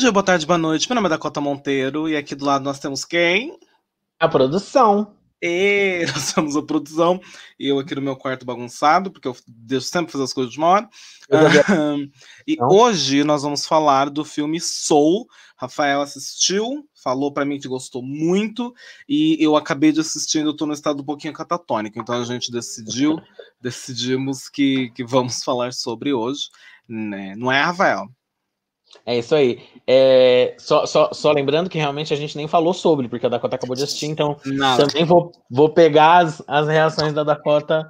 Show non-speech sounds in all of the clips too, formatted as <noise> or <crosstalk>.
dia, boa tarde, boa noite. Meu nome é Dakota Monteiro e aqui do lado nós temos quem? A produção. E <laughs> nós temos a produção e eu aqui no meu quarto bagunçado, porque eu deixo sempre fazer as coisas de uma hora. e Não. hoje nós vamos falar do filme Soul. Rafael assistiu, falou para mim que gostou muito e eu acabei de assistir, eu tô no estado um pouquinho catatônico, então a gente decidiu, <laughs> decidimos que, que vamos falar sobre hoje, né? Não é, Rafael? É isso aí. É, só, só, só, lembrando que realmente a gente nem falou sobre, porque a Dakota acabou de assistir, então Nada. também vou, vou pegar as, as reações da Dakota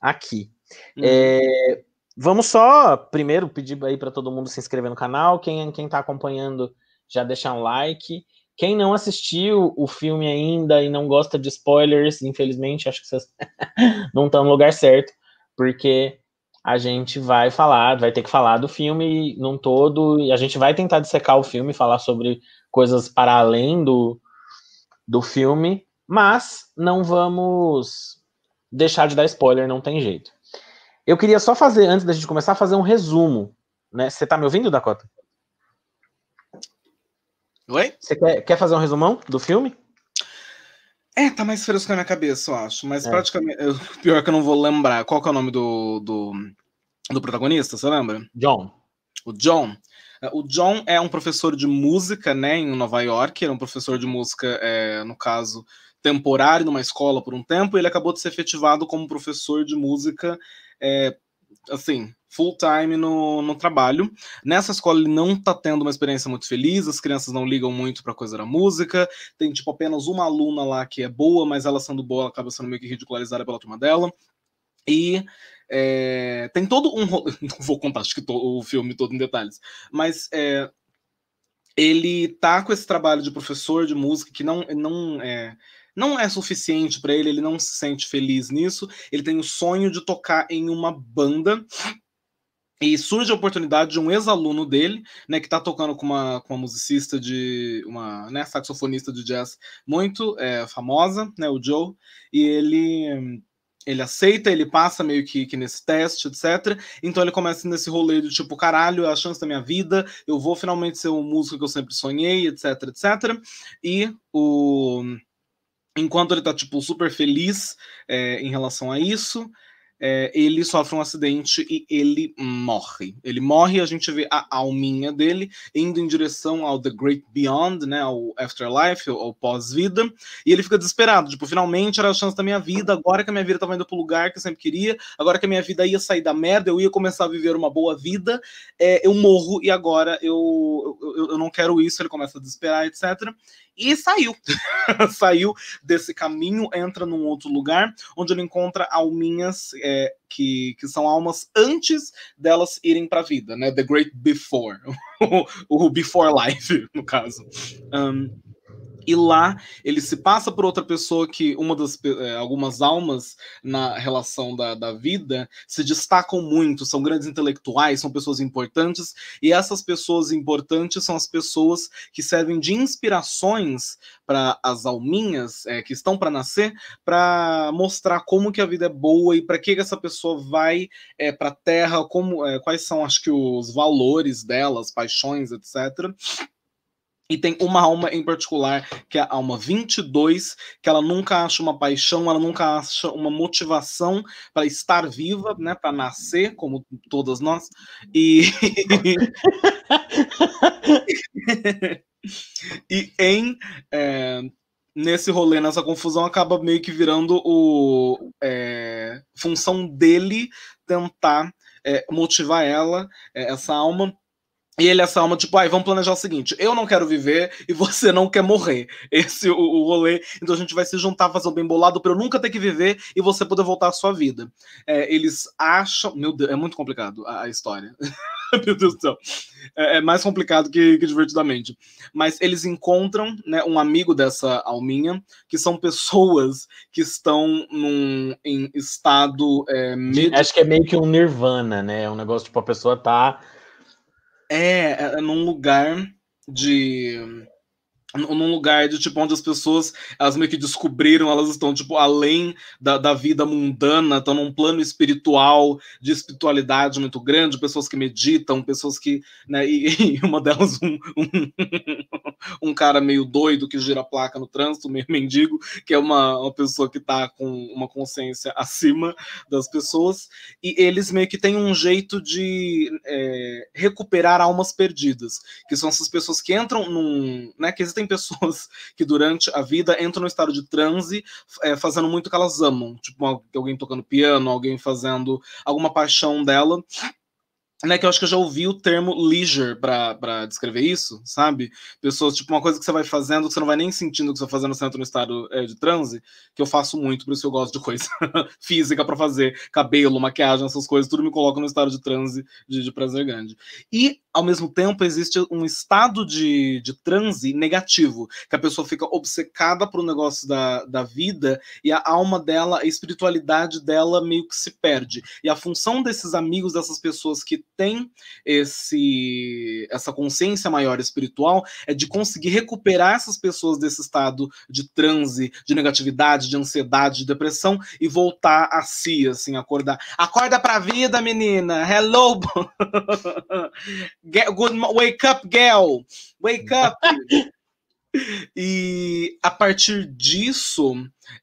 aqui. Hum. É, vamos só primeiro pedir aí para todo mundo se inscrever no canal. Quem quem está acompanhando já deixar um like. Quem não assistiu o filme ainda e não gosta de spoilers, infelizmente, acho que vocês <laughs> não estão no lugar certo, porque a gente vai falar, vai ter que falar do filme num todo, e a gente vai tentar dissecar o filme, falar sobre coisas para além do, do filme, mas não vamos deixar de dar spoiler, não tem jeito. Eu queria só fazer, antes da gente começar, fazer um resumo. Né? Você tá me ouvindo, Dakota? Oi? Você quer, quer fazer um resumão do filme? É, tá mais fresco na minha cabeça, eu acho. Mas é. praticamente. <laughs> pior que eu não vou lembrar. Qual que é o nome do, do, do protagonista? Você lembra? John. O John. É, o John é um professor de música, né, em Nova York. Ele é um professor de música, é, no caso, temporário numa escola por um tempo. E ele acabou de ser efetivado como professor de música, é, assim, full time no, no trabalho. Nessa escola ele não tá tendo uma experiência muito feliz, as crianças não ligam muito pra coisa da música, tem tipo apenas uma aluna lá que é boa, mas ela sendo boa ela acaba sendo meio que ridicularizada pela turma dela. E é, tem todo um. <laughs> Não vou contar acho que o filme todo em detalhes, mas é, ele tá com esse trabalho de professor de música que não, não é, não é suficiente para ele, ele não se sente feliz nisso. Ele tem o sonho de tocar em uma banda e surge a oportunidade de um ex-aluno dele, né, que está tocando com uma, com uma musicista de. uma né, saxofonista de jazz muito é, famosa, né, o Joe, e ele. Ele aceita, ele passa meio que, que nesse teste, etc. Então ele começa nesse rolê de tipo, caralho, é a chance da minha vida, eu vou finalmente ser o músico que eu sempre sonhei, etc, etc. E o enquanto ele tá, tipo, super feliz é, em relação a isso, é, ele sofre um acidente e ele morre. Ele morre e a gente vê a alminha dele indo em direção ao The Great Beyond, né, ao Afterlife, ao pós-vida, e ele fica desesperado, tipo, finalmente era a chance da minha vida, agora que a minha vida estava indo pro lugar que eu sempre queria, agora que a minha vida ia sair da merda, eu ia começar a viver uma boa vida, é, eu morro e agora eu, eu, eu não quero isso, ele começa a desesperar, etc. E saiu. <laughs> saiu desse caminho, entra num outro lugar, onde ele encontra alminhas é, que, que são almas antes delas irem para a vida, né? The Great Before. <laughs> o, Before Life, no caso. Um, e lá ele se passa por outra pessoa que uma das é, algumas almas na relação da, da vida se destacam muito, são grandes intelectuais, são pessoas importantes, e essas pessoas importantes são as pessoas que servem de inspirações para as alminhas é, que estão para nascer, para mostrar como que a vida é boa e para que, que essa pessoa vai é, para a Terra, como é, quais são acho que os valores delas, paixões, etc. E tem uma alma em particular, que é a alma 22, que ela nunca acha uma paixão, ela nunca acha uma motivação para estar viva, né, para nascer, como todas nós. E <laughs> e em é, nesse rolê, nessa confusão, acaba meio que virando o é, função dele tentar é, motivar ela, essa alma, e ele, essa alma, tipo, ai, vamos planejar o seguinte: eu não quero viver e você não quer morrer. <laughs> Esse o, o rolê. Então a gente vai se juntar, fazer o bem bolado para eu nunca ter que viver e você poder voltar à sua vida. É, eles acham. Meu Deus, é muito complicado a, a história. <laughs> meu Deus do céu. É, é mais complicado que, que, divertidamente. Mas eles encontram né, um amigo dessa alminha, que são pessoas que estão num, em estado. É, med... Acho que é meio que um nirvana, né? É um negócio tipo, a pessoa tá é, é, é num lugar de num lugar de tipo onde as pessoas elas meio que descobriram, elas estão tipo além da, da vida mundana, estão num plano espiritual, de espiritualidade muito grande, pessoas que meditam, pessoas que, né, e, <laughs> e uma delas um, um, <laughs> um, cara meio doido que gira a placa no trânsito, meio mendigo, que é uma, uma pessoa que está com uma consciência <laughs> acima das pessoas, e eles meio que têm um jeito de é, recuperar almas perdidas, que são essas pessoas que entram num, né, que existem existem pessoas <laughs> que durante a vida entram no estado de transe, é, fazendo muito o que elas amam. Tipo, alguém tocando piano, alguém fazendo alguma paixão dela né, que eu acho que eu já ouvi o termo leisure para descrever isso, sabe? Pessoas, tipo, uma coisa que você vai fazendo, que você não vai nem sentindo que você vai fazendo, você entra no estado é, de transe, que eu faço muito, por isso eu gosto de coisa <laughs> física para fazer, cabelo, maquiagem, essas coisas, tudo me coloca no estado de transe de, de prazer grande. E, ao mesmo tempo, existe um estado de, de transe negativo, que a pessoa fica obcecada pro negócio da, da vida e a alma dela, a espiritualidade dela meio que se perde. E a função desses amigos, dessas pessoas que tem esse essa consciência maior espiritual é de conseguir recuperar essas pessoas desse estado de transe, de negatividade, de ansiedade, de depressão e voltar a si, assim, acordar. Acorda pra vida, menina. Hello. <laughs> Good wake up, girl. Wake up. <laughs> E a partir disso,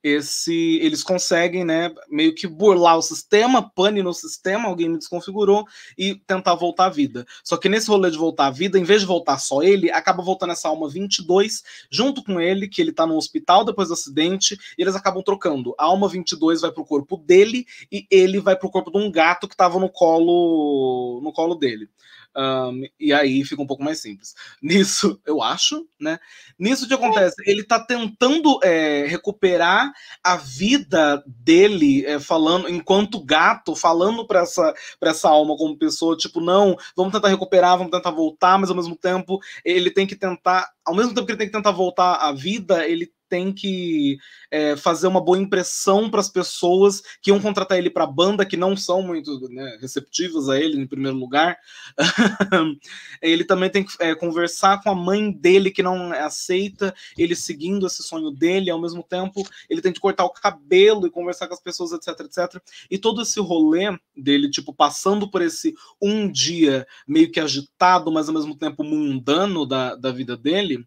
esse eles conseguem, né, meio que burlar o sistema, pane no sistema, alguém me desconfigurou e tentar voltar à vida. Só que nesse rolê de voltar à vida, em vez de voltar só ele, acaba voltando essa alma 22 junto com ele, que ele tá no hospital depois do acidente, e eles acabam trocando. A alma 22 vai pro corpo dele e ele vai pro corpo de um gato que tava no colo no colo dele. Um, e aí fica um pouco mais simples. <laughs> Nisso, eu acho, né? Nisso que acontece? Ele tá tentando é, recuperar a vida dele, é, falando, enquanto gato, falando para essa, pra essa alma como pessoa, tipo, não, vamos tentar recuperar, vamos tentar voltar, mas ao mesmo tempo ele tem que tentar, ao mesmo tempo que ele tem que tentar voltar à vida, ele tem que é, fazer uma boa impressão para as pessoas que iam contratar ele para a banda, que não são muito né, receptivas a ele, em primeiro lugar. <laughs> ele também tem que é, conversar com a mãe dele, que não aceita ele seguindo esse sonho dele, ao mesmo tempo ele tem que cortar o cabelo e conversar com as pessoas, etc, etc. E todo esse rolê dele, tipo, passando por esse um dia meio que agitado, mas ao mesmo tempo mundano da, da vida dele,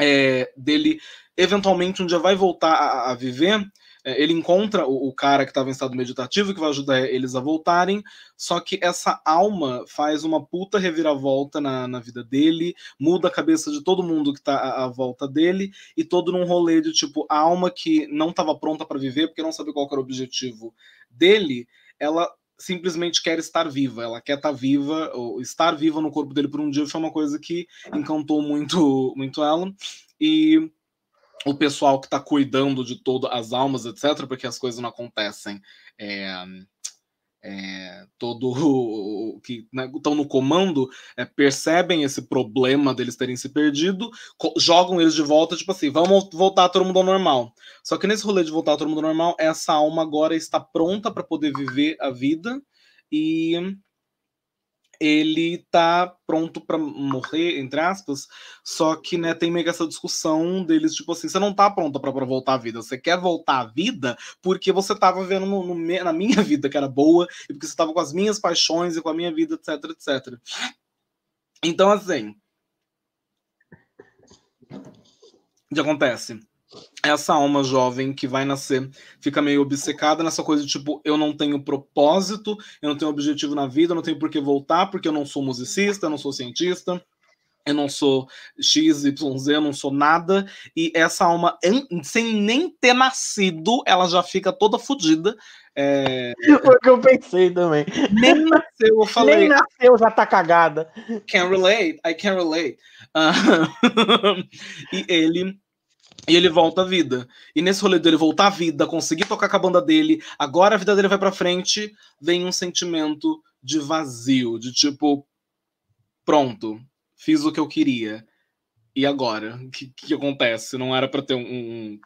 é, dele eventualmente um dia vai voltar a, a viver, é, ele encontra o, o cara que estava em estado meditativo, que vai ajudar eles a voltarem, só que essa alma faz uma puta reviravolta na, na vida dele, muda a cabeça de todo mundo que está à, à, volta dele, e todo num rolê de tipo, a alma que não estava pronta para viver, porque não sabia qual era o objetivo dele, ela simplesmente quer estar viva, ela quer estar tá viva, ou estar viva no corpo dele por um dia foi uma coisa que encantou muito, muito ela. E o pessoal que está cuidando de todas as almas, etc., porque as coisas não acontecem. É, é, todo <laughs> o que né, estão no comando é, percebem esse problema deles terem se perdido, jogam eles de volta, tipo assim, vamos voltar todo mundo ao normal. Só que nesse rolê de voltar todo mundo ao normal, essa alma agora está pronta para poder viver a vida e ele tá pronto para morrer, entre aspas, só que, né, tem meio que essa discussão deles, tipo assim, você não tá pronta para voltar à vida, você quer voltar à vida porque você tava vivendo no, no, na minha <laughs> vida, que era boa, e porque você tava com as minhas paixões e com a minha vida, etc, etc. Então, assim, o que acontece? Essa alma jovem que vai nascer fica meio obcecada nessa coisa de tipo, eu não tenho propósito, eu não tenho objetivo na vida, eu não tenho por que voltar, porque eu não sou musicista, eu não sou cientista, eu não sou X, Y, Z, eu não sou nada, e essa alma, sem nem ter nascido, ela já fica toda fodida. É... <laughs> Foi o que eu pensei também. Nem nasceu, eu <laughs> falei. Nem nasceu, já tá cagada. Can relate, I can relate. Uh... <laughs> e ele e ele volta à vida. E nesse rolê dele voltar à vida, conseguir tocar com a banda dele, agora a vida dele vai para frente, vem um sentimento de vazio, de tipo, pronto, fiz o que eu queria. E agora? O que, que acontece? Não era para ter um,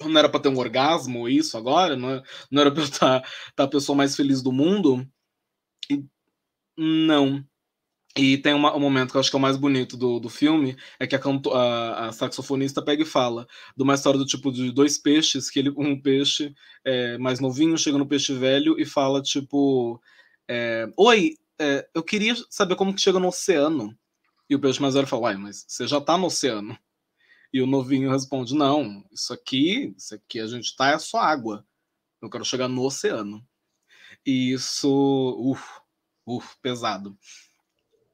não era para ter um orgasmo isso agora? Não, não era para estar tá, tá a pessoa mais feliz do mundo? E, não. E tem uma, um momento que eu acho que é o mais bonito do, do filme, é que a, canto, a, a, saxofonista pega e fala de uma história do tipo de dois peixes, que ele, um peixe é, mais novinho chega no peixe velho e fala, tipo, é, Oi, é, eu queria saber como que chega no oceano. E o peixe mais velho fala, uai, mas você já tá no oceano. E o novinho responde, não, isso aqui, isso aqui a gente tá é só água. Eu quero chegar no oceano. E isso, uf, uf, pesado.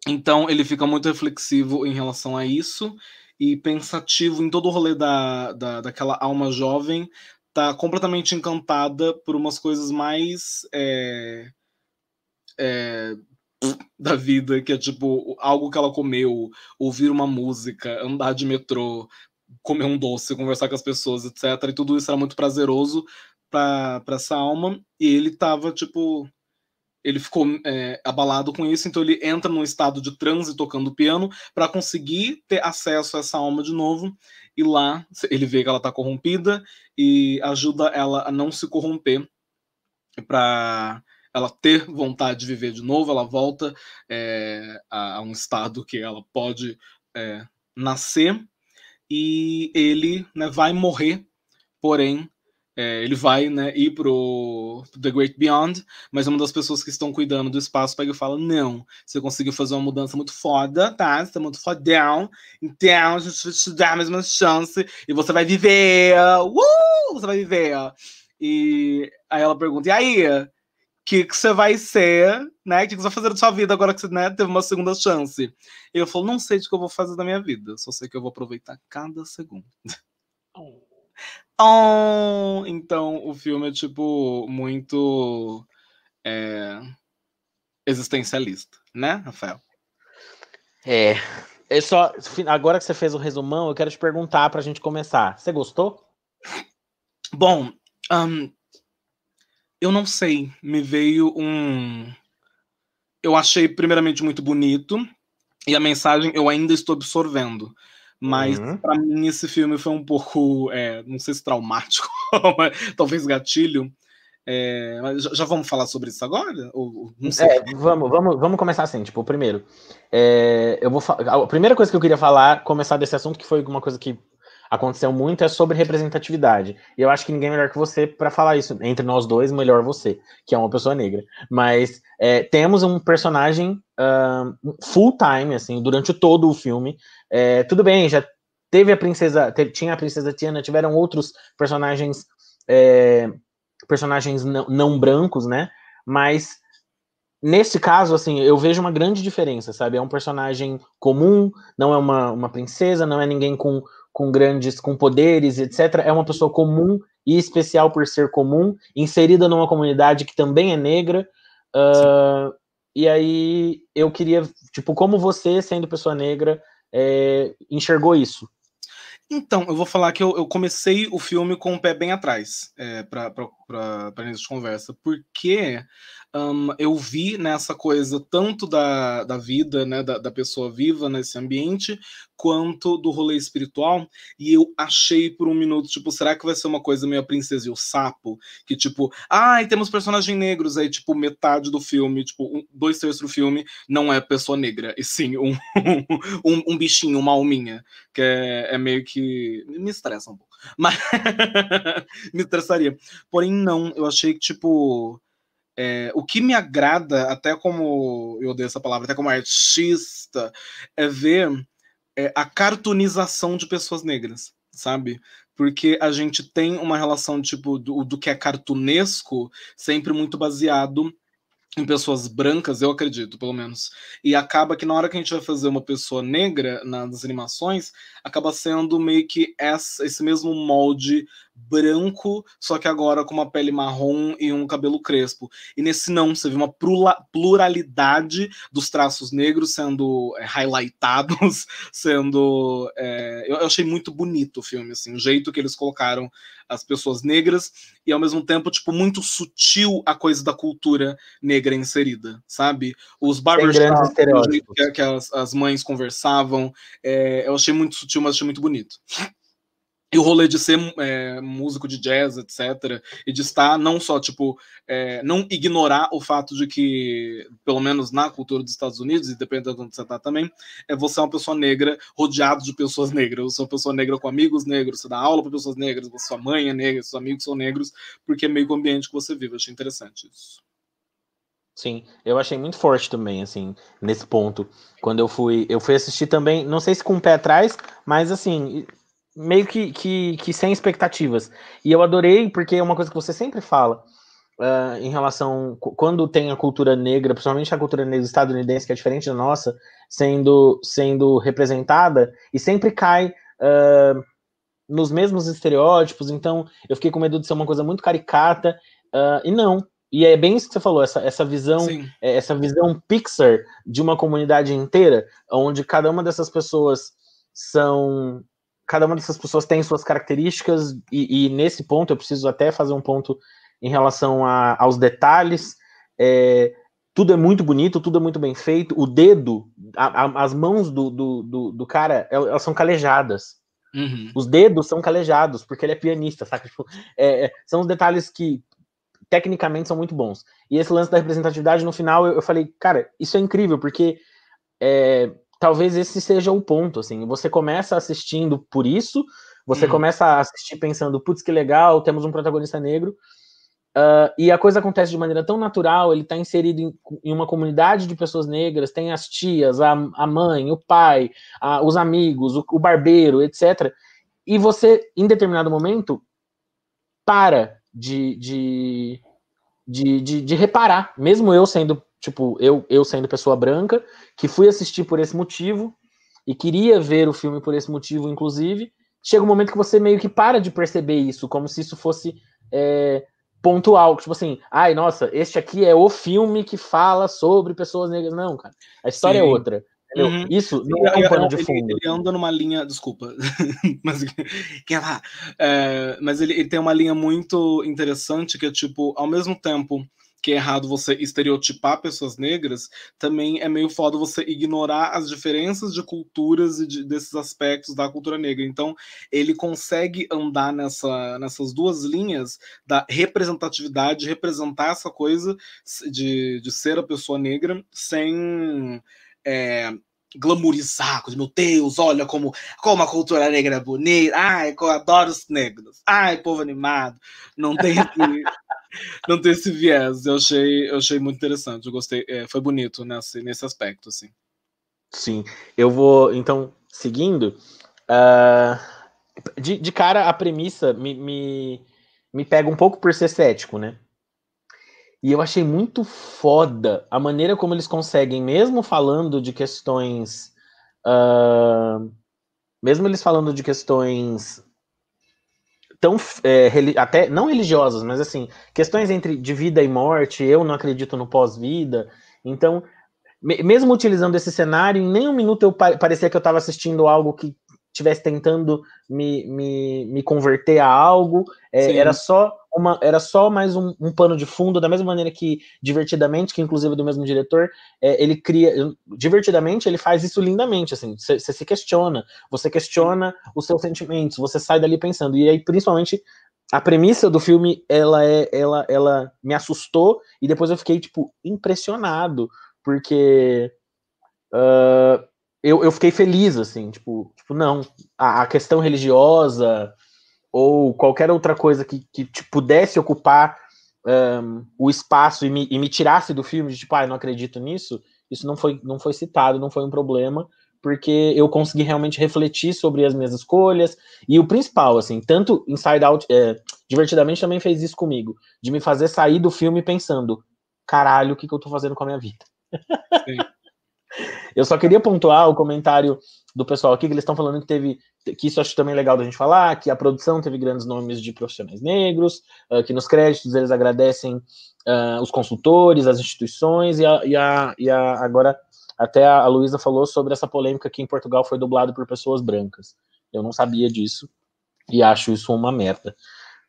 Então ele fica muito reflexivo em relação a isso e pensativo em todo o rolê da, da, daquela alma jovem, tá completamente encantada por umas coisas mais é, é, <laughs> da vida, que é tipo algo que ela comeu, ouvir uma música, andar de metrô, comer um doce, conversar com as pessoas, etc. E tudo isso era muito prazeroso para essa alma. E ele tava, tipo, ele ficou é, abalado com isso, então ele entra num estado de transe tocando piano para conseguir ter acesso a essa alma de novo. E lá ele vê que ela está corrompida e ajuda ela a não se corromper para ela ter vontade de viver de novo. Ela volta é, a, um estado que ela pode é, nascer e ele né, vai morrer, porém é, ele vai né, ir pro The Great Beyond, mas uma das pessoas que estão cuidando do espaço pega e fala: Não, você conseguiu fazer uma mudança muito foda, tá? Você tá muito fodão, então a gente vai te dar mais uma chance e você vai viver! Uh! Você vai viver! E aí ela pergunta: E aí? O que, que você vai ser, né? O que, que você vai fazer da sua vida agora que você né, teve uma segunda chance? E eu falo: Não sei o que eu vou fazer da minha vida, só sei que eu vou aproveitar cada segundo. Oh. Oh! Então o filme é tipo muito é, existencialista, né, Rafael? É. É só agora que você fez o resumão, eu quero te perguntar para a gente começar. Você gostou? Bom, um, eu não sei. Me veio um. Eu achei primeiramente muito bonito e a mensagem eu ainda estou absorvendo. Mas uhum. para mim esse filme foi um pouco, é, não sei se traumático, <laughs> mas talvez gatilho. É, já, já, vamos falar sobre isso agora? Ou, não sei. É, vamos, vamos, vamos começar assim. Tipo, primeiro, é, eu vou a primeira coisa que eu queria falar, começar desse assunto, que foi uma coisa que aconteceu muito, é sobre representatividade. E eu acho que ninguém é melhor que você para falar isso. Entre nós dois, melhor você, que é uma pessoa negra. Mas é, temos um personagem full time, assim, durante todo o filme, é, tudo bem, já teve a princesa, tinha a princesa Tiana, tiveram outros personagens é, personagens não, não, brancos, né? Mas nesse caso, assim, eu vejo uma grande diferença, sabe? É um personagem comum, não é uma, uma princesa, não é ninguém com, com grandes, com poderes, etc. É uma pessoa comum e especial por ser comum, inserida numa comunidade que também é negra. Uh, e aí eu queria, tipo, como você, sendo pessoa negra, é, enxergou isso? Então, eu vou falar que eu, eu comecei o filme com o pé bem atrás é, para início de conversa, porque um, eu vi nessa coisa tanto da, da vida, né, da, da pessoa viva nesse ambiente, quanto do rolê espiritual, e eu achei por um minuto, tipo, será que vai ser uma coisa meio a princesa e o sapo? Que, tipo, ai, ah, temos personagens negros, aí, tipo, metade do filme, tipo, um, dois terços do filme não é pessoa negra, e sim um, <laughs> um, um bichinho, uma alminha, que é, é meio que... me estressa um pouco, mas <laughs> me estressaria. Porém, não, eu achei que, tipo é, o que me agrada, até como eu odeio essa palavra, até como artista, é ver é, a cartoonização de pessoas negras, sabe? Porque a gente tem uma relação tipo do, do que é cartunesco sempre muito baseado em pessoas brancas, eu acredito, pelo menos. E acaba que na hora que a gente vai fazer uma pessoa negra nas animações, acaba sendo meio que essa, esse mesmo molde branco, só que agora com uma pele marrom e um cabelo crespo. E nesse não, você vê uma pluralidade dos traços negros sendo é, highlightados, <laughs> sendo. É, eu, achei muito bonito o filme, assim, o jeito que eles colocaram as pessoas negras e ao mesmo tempo, tipo, muito sutil a coisa da cultura negra inserida, sabe? Os barbershops, o jeito que, que as, as, mães conversavam, é, eu achei muito sutil, mas achei muito bonito. E o rolê de ser é, músico de jazz, etc., e de estar não só, tipo, é, não ignorar o fato de que, pelo menos na cultura dos Estados Unidos, e dependendo de onde você está também, é você é uma pessoa negra rodeado de pessoas <laughs> negras. Você é uma pessoa negra com amigos negros, você dá aula para pessoas negras, sua mãe é negra, seus amigos são negros, porque é meio que o ambiente que você vive. Eu achei interessante isso. Sim, eu achei muito forte também, assim, nesse ponto. Quando eu fui, eu fui assistir também, não sei se com o pé atrás, mas assim, meio que, que, que sem expectativas. E eu adorei, porque é uma coisa que você sempre fala. Uh, em relação quando tem a cultura negra, principalmente a cultura negra estadunidense, que é diferente da nossa, sendo, sendo representada, e sempre cai uh, nos mesmos estereótipos, então eu fiquei com medo de ser uma coisa muito caricata, uh, e não. E é bem isso que você falou, essa, essa visão, é, essa visão Pixar de uma comunidade inteira, onde cada uma dessas pessoas são cada uma dessas pessoas tem suas características, e, e nesse ponto eu preciso até fazer um ponto em relação a, aos detalhes. É, tudo é muito bonito, tudo é muito bem feito. O dedo, a, a, as mãos do, do, do, do, cara, elas são calejadas. Uhum. Os dedos são calejados, porque ele é pianista, saca? Tipo, é, é, são os detalhes que tecnicamente são muito bons. E esse lance da representatividade, no final, eu, eu falei, cara, isso é incrível, porque é, talvez esse seja o ponto, assim, você começa assistindo por isso, você uhum. começa a assistir pensando, putz, que legal, temos um protagonista negro, uh, e a coisa acontece de maneira tão natural, ele está inserido em, em, uma comunidade de pessoas negras, tem as tias, a, a mãe, o pai, a, os amigos, o, o barbeiro, etc., e você, em determinado momento, para de, de, de, de, de reparar, mesmo eu sendo tipo, eu, eu sendo pessoa branca, que fui assistir por esse motivo, e queria ver o filme por esse motivo, inclusive, chega um momento que você meio que para de perceber isso, como se isso fosse é, pontual. Tipo assim, ai, nossa, este aqui é o filme que fala sobre pessoas negras. Não, cara, a história é Sim. é outra. Uhum. Isso não é um pano de fundo. Ele, ele, anda numa linha, desculpa, <laughs> mas que lá, é, mas ele, ele tem uma linha muito interessante que é tipo, ao mesmo tempo que é errado você estereotipar pessoas negras, também é meio foda você ignorar as diferenças de culturas e de, desses aspectos da cultura negra. Então, ele consegue andar nessa, nessas duas linhas da representatividade, representar essa coisa de, de ser a pessoa negra sem. É, glamourizar, meu Deus, olha como, como a cultura negra é bonita, ai, eu adoro os negros, ai, povo animado, não tem <laughs> não tem esse viés. Eu achei, eu achei muito interessante. Eu gostei. É, foi bonito nesse, nesse aspecto, assim. Sim. Eu vou, então, seguindo. Uh, de, de cara, a premissa me, me, me pega um pouco por ser cético, né? E eu achei muito foda a maneira como eles conseguem, mesmo falando de questões. Uh, mesmo eles falando de questões tão é, até não religiosas, mas assim, questões entre de vida e morte, eu não acredito no pós-vida. Então, me, mesmo utilizando esse cenário, em nenhum minuto eu parecia que eu estava assistindo algo que estivesse tentando me, me, me converter a algo. É, era só uma, era só mais um, um, pano de fundo, da mesma maneira que Divertidamente, que inclusive é do mesmo diretor, é, ele cria. Divertidamente, ele faz isso lindamente, assim, você se questiona, você questiona os seus sentimentos, você sai dali pensando. E aí, principalmente, a premissa do filme, ela é, ela, ela me assustou, e depois eu fiquei, tipo, impressionado, porque. Uh, eu, eu fiquei feliz, assim, tipo, tipo não, a, a questão religiosa, ou qualquer outra coisa que, que te pudesse ocupar um, o espaço e me, e me, tirasse do filme, de tipo, ah, não acredito nisso, isso não foi, não foi citado, não foi um problema, porque eu consegui realmente refletir sobre as minhas escolhas, e o principal, assim, tanto Inside Out, é, divertidamente também fez isso comigo, de me fazer sair do filme pensando, caralho, o que, que eu tô fazendo com a minha vida? <laughs> eu só queria pontuar o comentário do pessoal aqui, que eles estão falando que teve, que isso acho também legal da gente falar, que a produção teve grandes nomes de profissionais negros, uh, que nos créditos eles agradecem uh, os consultores, as instituições, e, a, e, a, e a, agora até a Luísa falou sobre essa polêmica que em Portugal foi dublado por pessoas brancas. Eu não sabia disso, e acho isso uma merda,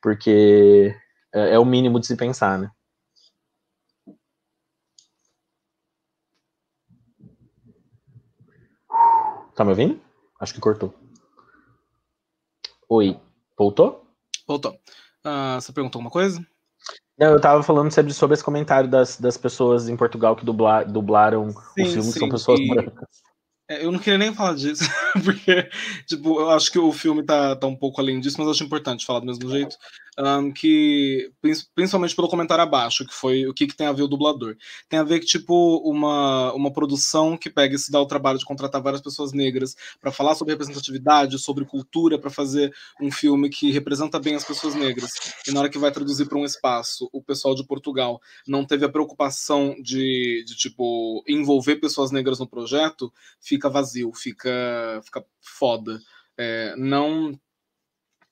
porque é, é o mínimo de se pensar, né? Tá me ouvindo? Acho que cortou. Oi. Voltou? Voltou. Uh, você perguntou alguma coisa? Não, eu tava falando sobre, sobre esse comentário das, das pessoas em Portugal que dubla, dublaram sim, os filmes, sim, são pessoas e... brancas. É, eu não queria nem falar disso, <laughs> porque, tipo, eu acho que o filme tá, tá um pouco além disso, mas eu acho importante falar do mesmo jeito um, que principalmente pelo comentário abaixo, que foi o que, que tem a ver o dublador. Tem a ver que, tipo, uma, uma produção que pega e se dá o trabalho de contratar várias pessoas negras para falar sobre representatividade, sobre cultura, para fazer um filme que representa bem as pessoas negras. E na hora que vai traduzir para um espaço, o pessoal de Portugal não teve a preocupação de, de tipo, envolver pessoas negras no projeto, fica vazio, fica, fica foda. É, não.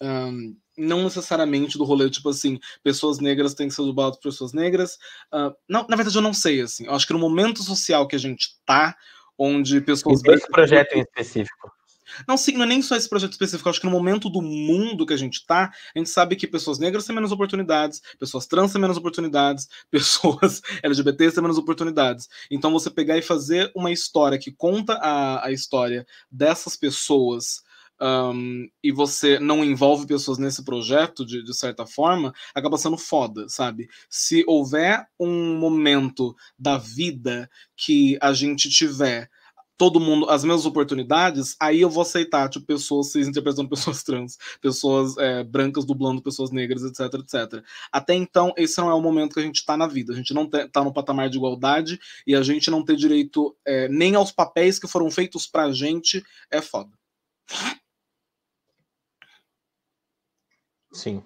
Um, não necessariamente do rolê, tipo assim, pessoas negras têm que ser dubladas por pessoas negras. Uh, não, na verdade, eu não sei, assim. Eu acho que no momento social que a gente tá, onde pessoas. Esse projeto em específico. Não, sim, não é nem só esse projeto específico. Eu acho que no momento do mundo que a gente tá, a gente sabe que pessoas negras têm menos oportunidades, pessoas trans têm menos oportunidades, <laughs> pessoas LGBTs têm menos oportunidades. Então, você pegar e fazer uma história que conta a, a história dessas pessoas um, e você não envolve pessoas nesse projeto, de, de certa forma, acaba sendo foda, sabe? Se houver um momento da vida que a gente tiver todo mundo as mesmas oportunidades, aí eu vou aceitar, tipo, pessoas cis interpretando <laughs> pessoas trans, pessoas é, brancas dublando pessoas negras, etc, etc. Até então, esse não é o momento que a gente está na vida. A gente não está no patamar de igualdade e a gente não ter direito é, nem aos papéis que foram feitos pra gente é foda. Sim.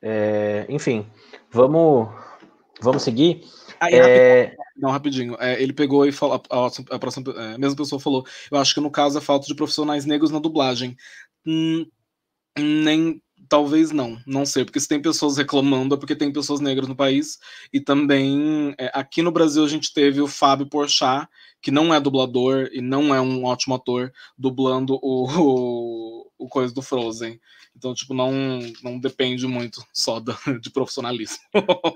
É, enfim, vamos, vamos seguir. Aí, é... rapidinho, não, rapidinho. É, ele pegou e falou, a, a, próxima, é, a mesma pessoa falou, eu acho que no caso é falta de profissionais negros na dublagem. Hum, nem, talvez não, não sei, porque se tem pessoas reclamando é porque tem pessoas negras no país, e também é, aqui no Brasil a gente teve o Fábio Porchat, que não é dublador e não é um ótimo ator, dublando o, o, o coisa do Frozen. Então, tipo, não, não depende muito só de profissionalismo.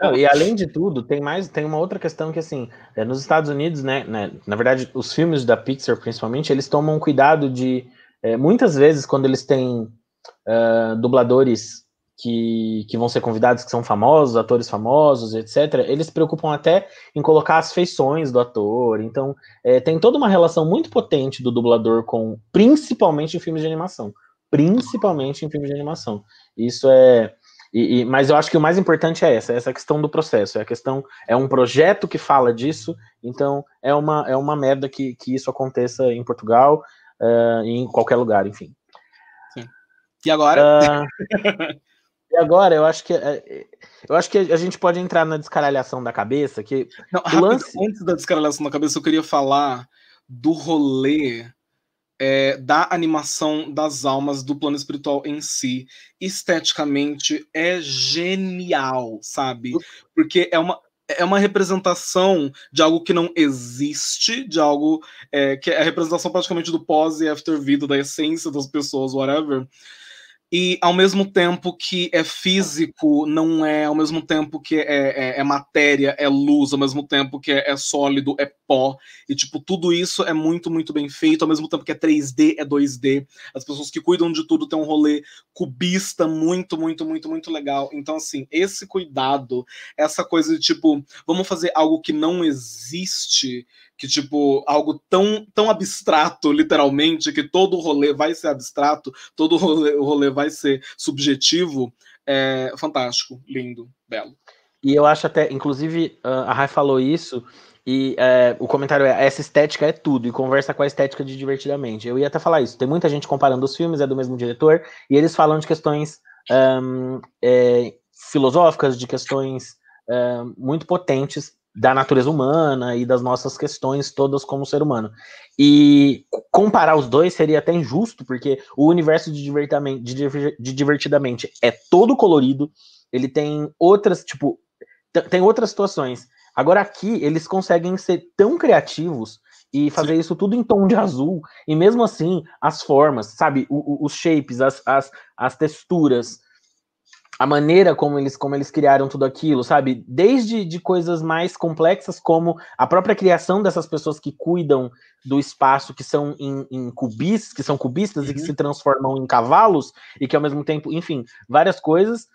Não, e além de tudo, tem mais, tem uma outra questão que assim, é, nos Estados Unidos, né, né, na verdade, os filmes da Pixar, principalmente, eles tomam cuidado de é, muitas vezes quando eles têm uh, dubladores que, que vão ser convidados, que são famosos, atores famosos, etc., eles se preocupam até em colocar as feições do ator. Então, é, tem toda uma relação muito potente do dublador com, principalmente em filmes de animação principalmente em filmes de animação. Isso é. E, e, mas eu acho que o mais importante é essa, essa questão do processo. É a questão, é um projeto que fala disso, então é uma, é uma merda que, que isso aconteça em Portugal uh, em qualquer lugar, enfim. Sim. E agora? Uh, e agora eu acho que é, eu acho que a gente pode entrar na descaralhação da cabeça. Que Não, lance... Antes da descaralhação da cabeça, eu queria falar do rolê é, da animação das almas do plano espiritual em si. Esteticamente é genial, sabe? Porque é uma, é uma representação de algo que não existe, de algo é, que é a representação praticamente do pós e after vida, da essência das pessoas, whatever e ao mesmo tempo que é físico, não é, ao mesmo tempo que é, é, é matéria, é luz, ao mesmo tempo que é, é, sólido, é pó, e tipo, tudo isso é muito, muito bem feito, ao mesmo tempo que é 3D, é 2D. As pessoas que cuidam de tudo têm um rolê cubista muito, muito, muito, muito legal. Então, assim, esse cuidado, essa coisa de tipo, vamos fazer algo que não existe que, tipo, algo tão, tão abstrato, literalmente, que todo rolê vai ser abstrato, todo rolê, rolê vai ser subjetivo, é fantástico, lindo, belo. E eu acho até, inclusive, a Rai falou isso, e é, o comentário é: essa estética é tudo, e conversa com a estética de Divertidamente. Eu ia até falar isso. Tem muita gente comparando os filmes, é do mesmo diretor, e eles falam de questões um, é, filosóficas, de questões muito potentes da natureza humana e das nossas questões todas como ser humano. E comparar os dois seria até injusto, porque o universo de divertidamente, de divertidamente é todo colorido, ele tem outras, tipo, tem outras situações. Agora aqui eles conseguem ser tão criativos e fazer Sim. isso tudo em tom de azul, e mesmo assim, as formas, sabe, os, os shapes, as, as, as texturas, a maneira como eles, como eles criaram tudo aquilo, sabe? Desde de coisas mais complexas, como a própria criação dessas pessoas que cuidam do espaço, que são em, em cubis, que são cubistas uhum. e que uhum. se transformam em cavalos, e que ao mesmo tempo, enfim, várias coisas,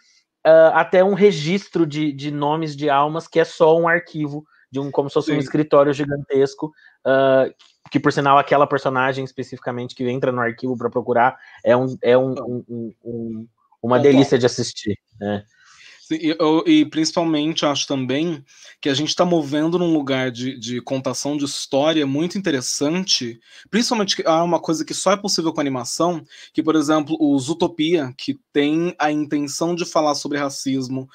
uh, até um registro de, de nomes de almas que é só um arquivo de um como se fosse Sim. um escritório gigantesco, uh, que por sinal aquela personagem especificamente que entra no arquivo para procurar é um, é um, um, um uma delícia de assistir, né? E, eu, e, principalmente acho também que a gente está movendo num lugar de, de, contação de história muito interessante, principalmente há uma coisa que só é possível com animação, que, por exemplo, o Zootopia, que tem a intenção de falar sobre racismo,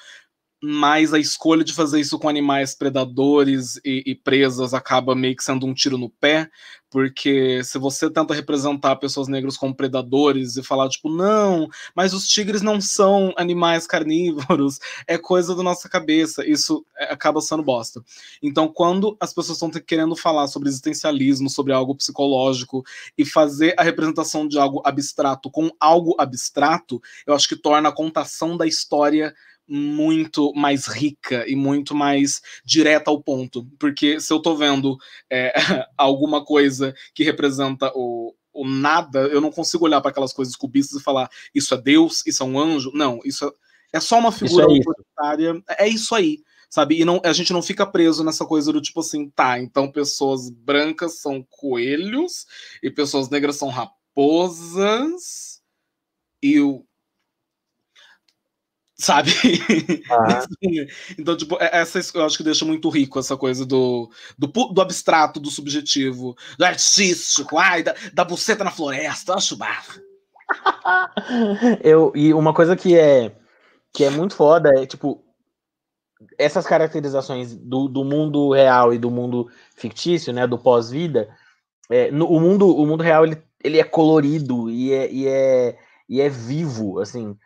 mas a escolha de fazer isso com animais predadores e, e, presas acaba meio que sendo um tiro no pé, porque se você tenta representar pessoas negras como predadores e falar, tipo, não, mas os tigres não são animais carnívoros, <laughs> é coisa da nossa cabeça, isso é, acaba sendo bosta. Então, quando as pessoas estão querendo falar sobre existencialismo, sobre algo psicológico, e fazer a representação de algo abstrato com algo abstrato, eu acho que torna a contação da história muito mais rica e muito mais direta ao ponto. Porque se eu tô vendo é, <laughs> alguma coisa que representa o, o nada, eu não consigo olhar para aquelas coisas cubistas e falar isso é Deus, isso é um anjo. Não, isso é, é só uma figura é autoritária. É isso aí. Sabe? E não, a gente não fica preso nessa coisa do tipo assim, tá, então pessoas brancas são coelhos e pessoas negras são raposas e o sabe? Ah. <laughs> então, tipo, é, essa eu acho que deixa muito rico essa coisa do, do, do abstrato, do subjetivo, do artístico, ai, da, da buceta na floresta, acho bafo. <laughs> eu, e uma coisa que é, que é muito foda é, tipo, essas caracterizações do, do mundo real e do mundo fictício, né, do pós-vida, é, no, o, mundo, o mundo real, ele, ele é colorido e é, e, é, e é vivo, assim,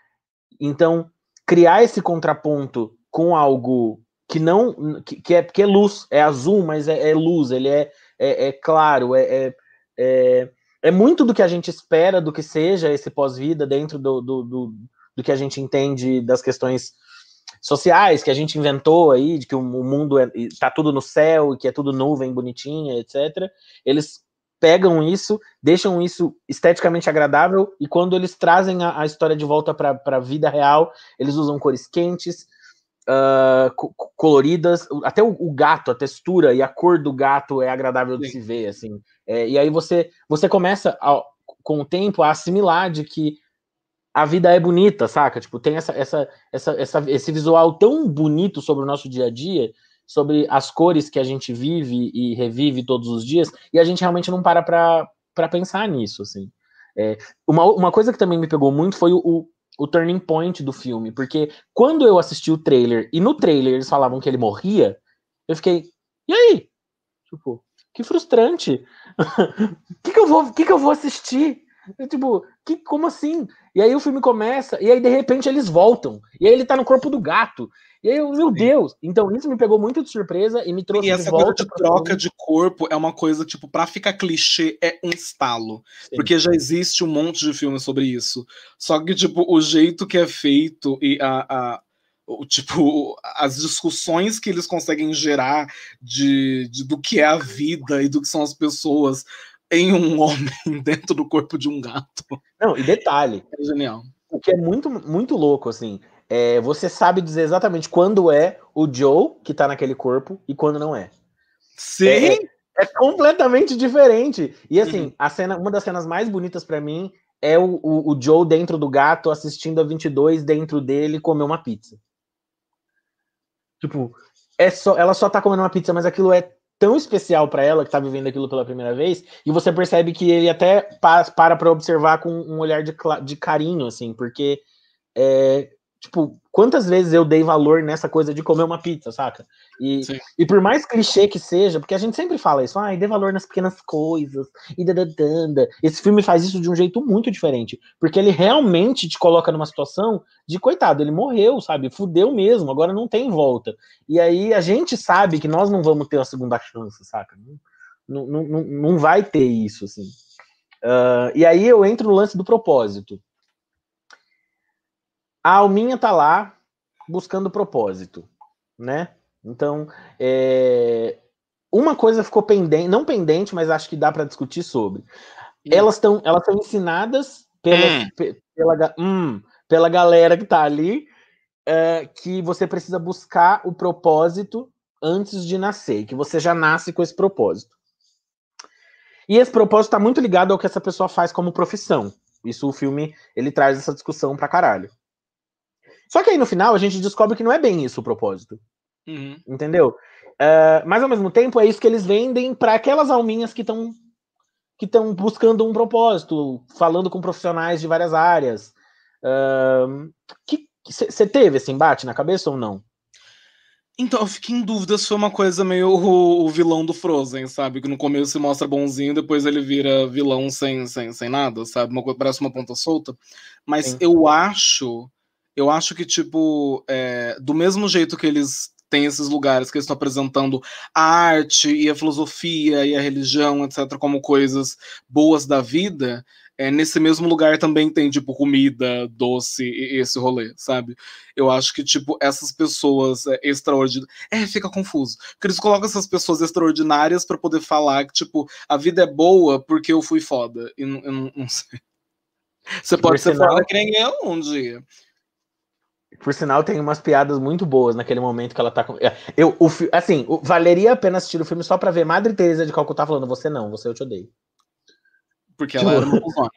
então criar esse contraponto com algo que não que, que é que é luz, é azul, mas é, é luz, ele é, é, é claro, é, é, é, é, muito do que a gente espera do que seja esse pós-vida dentro do, do, do, do, que a gente entende das questões sociais que a gente inventou aí, de que o mundo está é, tudo no céu e que é tudo nuvem bonitinha, etc. Eles pegam isso, deixam isso esteticamente agradável, e quando eles trazem a, a história de volta para a vida real, eles usam cores quentes, uh, co coloridas, até o, o, gato, a textura e a cor do gato é agradável de Sim. se ver, assim. É, e aí você, você começa, a, com o tempo, a assimilar de que a vida é bonita, saca? Tipo, tem essa, essa, essa, essa, esse visual tão bonito sobre o nosso dia a dia sobre as cores que a gente vive e revive todos os dias, e a gente realmente não para para pensar nisso, assim. É, uma, uma coisa que também me pegou muito foi o, o, o, turning point do filme, porque quando eu assisti o trailer, e no trailer eles falavam que ele morria, eu fiquei, e aí? Tipo, que frustrante. O <laughs> que, que, eu vou, que, que eu vou assistir? Tipo, que, como assim? E aí o filme começa, e aí de repente eles voltam. E aí ele tá no corpo do gato. E aí, meu Deus! Então, isso me pegou muito de surpresa e me trouxe e essa de volta. Coisa de troca de corpo é uma coisa, tipo, pra ficar clichê, é um estalo. Sim. Porque já existe um monte de filmes sobre isso. Só que, tipo, o jeito que é feito e a, a o, tipo, as discussões que eles conseguem gerar de, de, do que é a vida e do que são as pessoas em um <laughs> homem dentro do corpo de um gato. Não, e detalhe. É genial. O que é muito, muito louco, assim, é, você sabe dizer exatamente quando é o Joe que tá naquele corpo e quando não é. Sim! É, é, é completamente diferente. E assim, uhum. a cena, uma das cenas mais bonitas para mim é o, o, o, Joe dentro do gato assistindo a 22 dentro dele comer uma pizza. Tipo, é só, ela só tá comendo uma pizza, mas aquilo é tão especial para ela que tá vivendo aquilo pela primeira vez, e você percebe que ele até para para observar com um olhar de, de carinho, assim, porque é, Tipo, quantas vezes eu dei valor nessa coisa de comer uma pizza, saca? E, e por mais clichê que seja, porque a gente sempre fala isso, ah, dê valor nas pequenas coisas, e dadadanda. Esse filme faz isso de um jeito muito diferente, porque ele realmente te coloca numa situação de, coitado, ele morreu, sabe? Fudeu mesmo, agora não tem volta. E aí a gente sabe que nós não vamos ter uma segunda chance, saca? Não, não, não, não vai ter isso, assim. Uh, e aí eu entro no lance do propósito a alminha tá lá buscando propósito, né? Então, é, uma coisa ficou pendente, não pendente, mas acho que dá para discutir sobre. Elas estão elas são ensinadas pela, hum. pela, hum, pela galera que tá ali é, que você precisa buscar o propósito antes de nascer, que você já nasce com esse propósito. E esse propósito está muito ligado ao que essa pessoa faz como profissão. Isso o filme ele traz essa discussão pra caralho. Só que aí no final a gente descobre que não é bem isso o propósito. Uhum. Entendeu? Uh, mas ao mesmo tempo é isso que eles vendem para aquelas alminhas que estão que estão buscando um propósito, falando com profissionais de várias áreas. Uh, que você teve esse embate na cabeça ou não? Então, eu fiquei em dúvida se foi uma coisa meio o, o, vilão do Frozen, sabe? Que no começo se mostra bonzinho, depois ele vira vilão sem, sem, sem nada, sabe? Uma, parece uma ponta solta. Mas Sim. eu acho. Eu acho que, tipo, é, do mesmo jeito que eles têm esses lugares que eles estão apresentando a arte e a filosofia e a religião, etc., como coisas boas da vida, é, nesse mesmo lugar também tem, tipo, comida, doce e esse rolê, sabe? Eu acho que, tipo, essas pessoas é, extraordinárias. É, fica confuso. Porque eles colocam essas pessoas extraordinárias para poder falar que, tipo, a vida é boa porque eu fui foda. E não, eu não, não sei. Você pode ser sinal, foda que nem eu um dia. Por sinal, tem umas piadas muito boas naquele momento que ela tá com. É, eu, o, assim, valeria a pena assistir o filme só pra ver Madre Teresa de Calcutá falando: Você não, você eu te odeio. Porque ela era uma <laughs>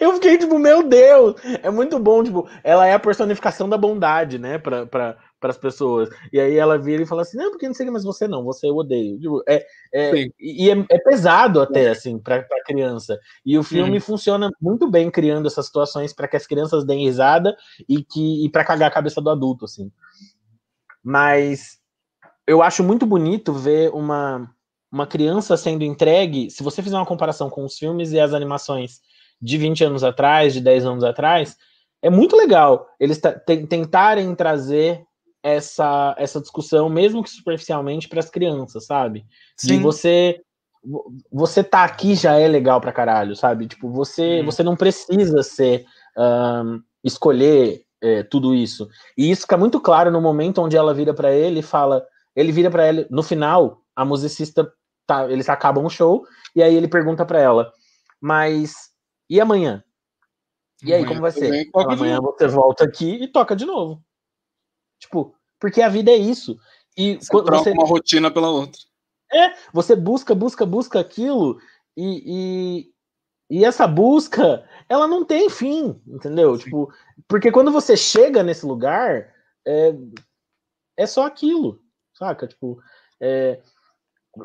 Eu fiquei tipo, meu Deus, é muito bom, tipo, ela é a personificação da bondade, né, para pra, as pessoas. E aí ela vira e fala assim, não, porque não sei, mas você não, você eu odeio. Tipo, é, é, e é, é, pesado até, assim, pra, pra criança. E o filme funciona muito bem criando essas situações para que as crianças deem risada e, que, e pra cagar a cabeça do adulto, assim. Mas eu acho muito bonito ver uma uma criança sendo entregue, se você fizer uma comparação com os filmes e as animações de 20 anos atrás, de 10 anos atrás, é muito legal eles tentarem trazer essa, essa discussão, mesmo que superficialmente, para as crianças, sabe? Sim. De você você tá aqui já é legal pra caralho, sabe? Tipo, você, hum. você não precisa ser um, escolher é, tudo isso. E isso fica muito claro no momento onde ela vira para ele e fala, ele vira para ele no final, a musicista tá, eles acabam o show, e aí ele pergunta para ela, mas e amanhã? E aí, amanhã como vai ser? amanhã você volta aqui e toca de novo. Tipo, porque a vida é isso. E você troca você... uma rotina pela outra. É, você busca, busca, busca aquilo, e, e, e essa busca, ela não tem fim, entendeu? Sim. Tipo, porque quando você chega nesse lugar, é, é só aquilo, saca? Tipo, é,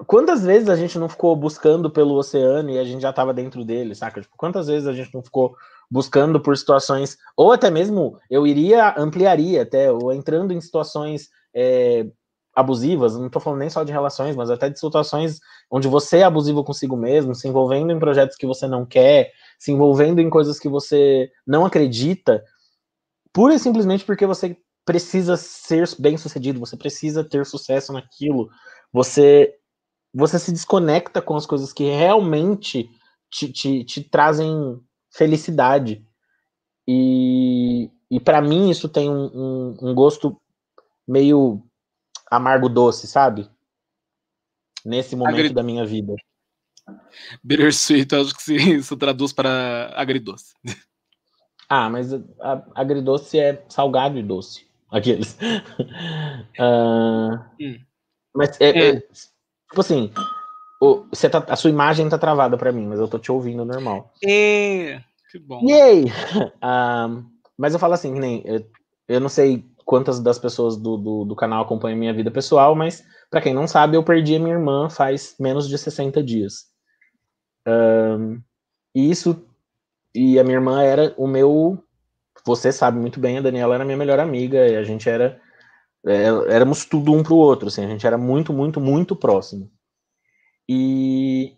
Quantas vezes a gente não ficou buscando pelo oceano e a gente já estava dentro dele, saca? Tipo, quantas vezes a gente não ficou buscando por situações, ou até mesmo eu iria, ampliaria até, ou entrando em situações é, abusivas, não estou falando nem só de relações, mas até de situações onde você é abusivo consigo mesmo, se envolvendo em projetos que você não quer, se envolvendo em coisas que você não acredita, pura e simplesmente porque você precisa ser bem sucedido, você precisa ter sucesso naquilo, você você se desconecta com as coisas que realmente te, te, te trazem felicidade. E, e para mim isso tem um, um, um, gosto meio amargo doce, sabe? Nesse momento Agrid... da minha vida. Bittersweet, acho que <laughs> isso traduz para agridoce. <laughs> Ah, mas a, agridoce é salgado e doce. Aqueles. uh, <laughs> hum. Mas é, é. é Tipo assim, você tá, a sua imagem tá travada para mim, mas eu tô te ouvindo normal. É, que bom. Yay! Um, <laughs> mas eu falo assim, nem, eu, eu não sei quantas das pessoas do, do, do canal acompanham minha vida pessoal, mas para quem não sabe, eu perdi a minha irmã faz menos de 60 dias. Um, e isso. E a minha irmã era o meu. Você sabe muito bem, a Daniela era minha melhor amiga, e a gente era é, éramos tudo um para o outro, assim, a gente era muito, muito, muito próximo. E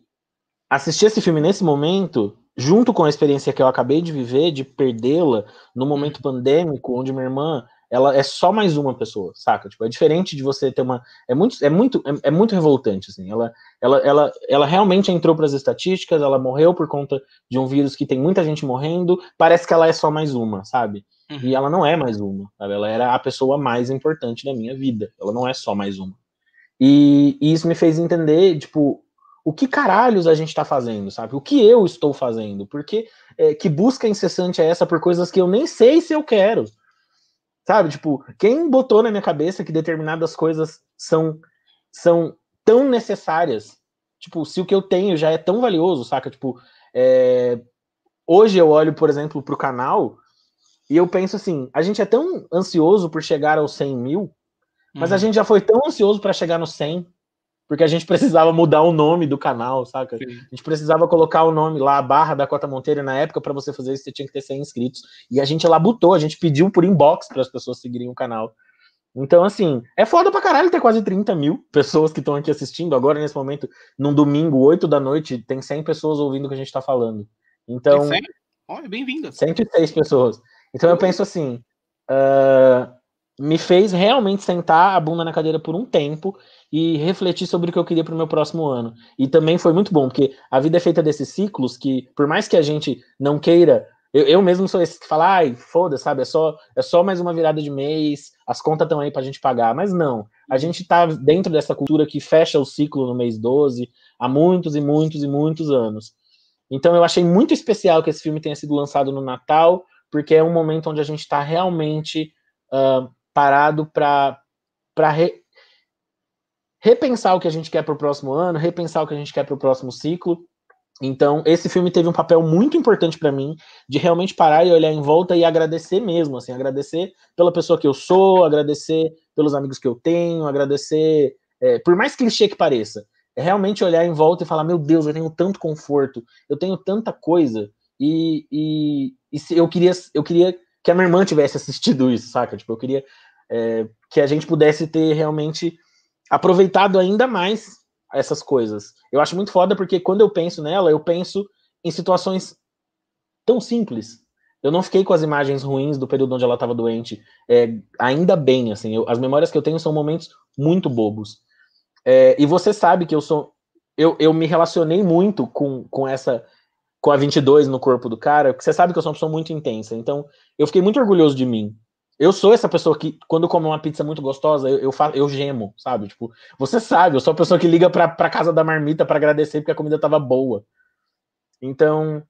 assistir esse filme nesse momento, junto com a experiência que eu acabei de viver, de perdê-la no momento pandêmico, onde minha irmã ela é só mais uma pessoa, saca? Tipo, é diferente de você ter uma. É muito, é muito, é, é muito revoltante, assim. Ela, ela, ela, ela realmente entrou para as estatísticas, ela morreu por conta de um vírus que tem muita gente morrendo. Parece que ela é só mais uma, sabe? Uhum. E ela não é mais uma, sabe? Ela era a pessoa mais importante da minha vida. Ela não é só mais uma. E, e isso me fez entender, tipo, o que caralhos a gente está fazendo, sabe? O que eu estou fazendo? Porque é, que busca incessante é essa por coisas que eu nem sei se eu quero. Sabe? Tipo, quem botou na minha cabeça que determinadas coisas são, são tão necessárias? Tipo, se o que eu tenho já é tão valioso, saca? Tipo, é... hoje eu olho, por exemplo, pro canal e eu penso assim: a gente é tão ansioso por chegar aos 100 mil, mas uhum. a gente já foi tão ansioso para chegar no 100 porque a gente <laughs> precisava mudar o nome do canal, saca? Sim. A gente precisava colocar o nome lá, a barra da Cota Monteiro, na época, para você fazer isso, você tinha que ter 100 inscritos. E a gente labutou, a gente pediu por inbox para as pessoas seguirem o canal. Então, assim, é foda pra caralho ter quase 30 mil <laughs> pessoas que estão aqui assistindo. Agora, nesse momento, num domingo, 8 da noite, tem 100 pessoas ouvindo o que a gente tá falando. Então. Tem 100? Olha, bem-vinda. 106 pessoas. Então, eu penso assim. Uh, me fez realmente sentar a bunda na cadeira por um tempo e refletir sobre o que eu queria para o meu próximo ano. E também foi muito bom, porque a vida é feita desses ciclos que, por mais que a gente não queira, eu, eu mesmo sou esse que fala, ai, foda, sabe, é só, é só mais uma virada de mês, as contas estão aí para a gente pagar. Mas não, a gente está dentro dessa cultura que fecha o ciclo no mês 12 há muitos e muitos e muitos anos. Então eu achei muito especial que esse filme tenha sido lançado no Natal, porque é um momento onde a gente está realmente uh, parado para re, repensar o que a gente quer para o próximo ano, repensar o que a gente quer para o próximo ciclo. Então, esse filme teve um papel muito importante para mim, de realmente parar e olhar em volta e agradecer mesmo, assim, agradecer pela pessoa que eu sou, agradecer pelos amigos que eu tenho, agradecer, é, por mais clichê que pareça, é realmente olhar em volta e falar, meu Deus, eu tenho tanto conforto, eu tenho tanta coisa, e, e, e eu queria, eu queria que a minha irmã tivesse assistido isso, saca? Tipo, eu queria é, que a gente pudesse ter realmente aproveitado ainda mais essas coisas. Eu acho muito foda porque quando eu penso nela, eu penso em situações tão simples. Eu não fiquei com as imagens ruins do período onde ela estava doente. É, ainda bem, assim, eu, as memórias que eu tenho são momentos muito bobos. É, e você sabe que eu sou. Eu, eu me relacionei muito com, com essa. Com a 22 no corpo do cara, porque você sabe que eu sou uma pessoa muito intensa. Então, eu fiquei muito orgulhoso de mim. Eu sou essa pessoa que, quando come uma pizza muito gostosa, eu, eu, faço, eu gemo, sabe? Tipo, você sabe, eu sou a pessoa que liga pra, pra casa da marmita para agradecer porque a comida tava boa. Então,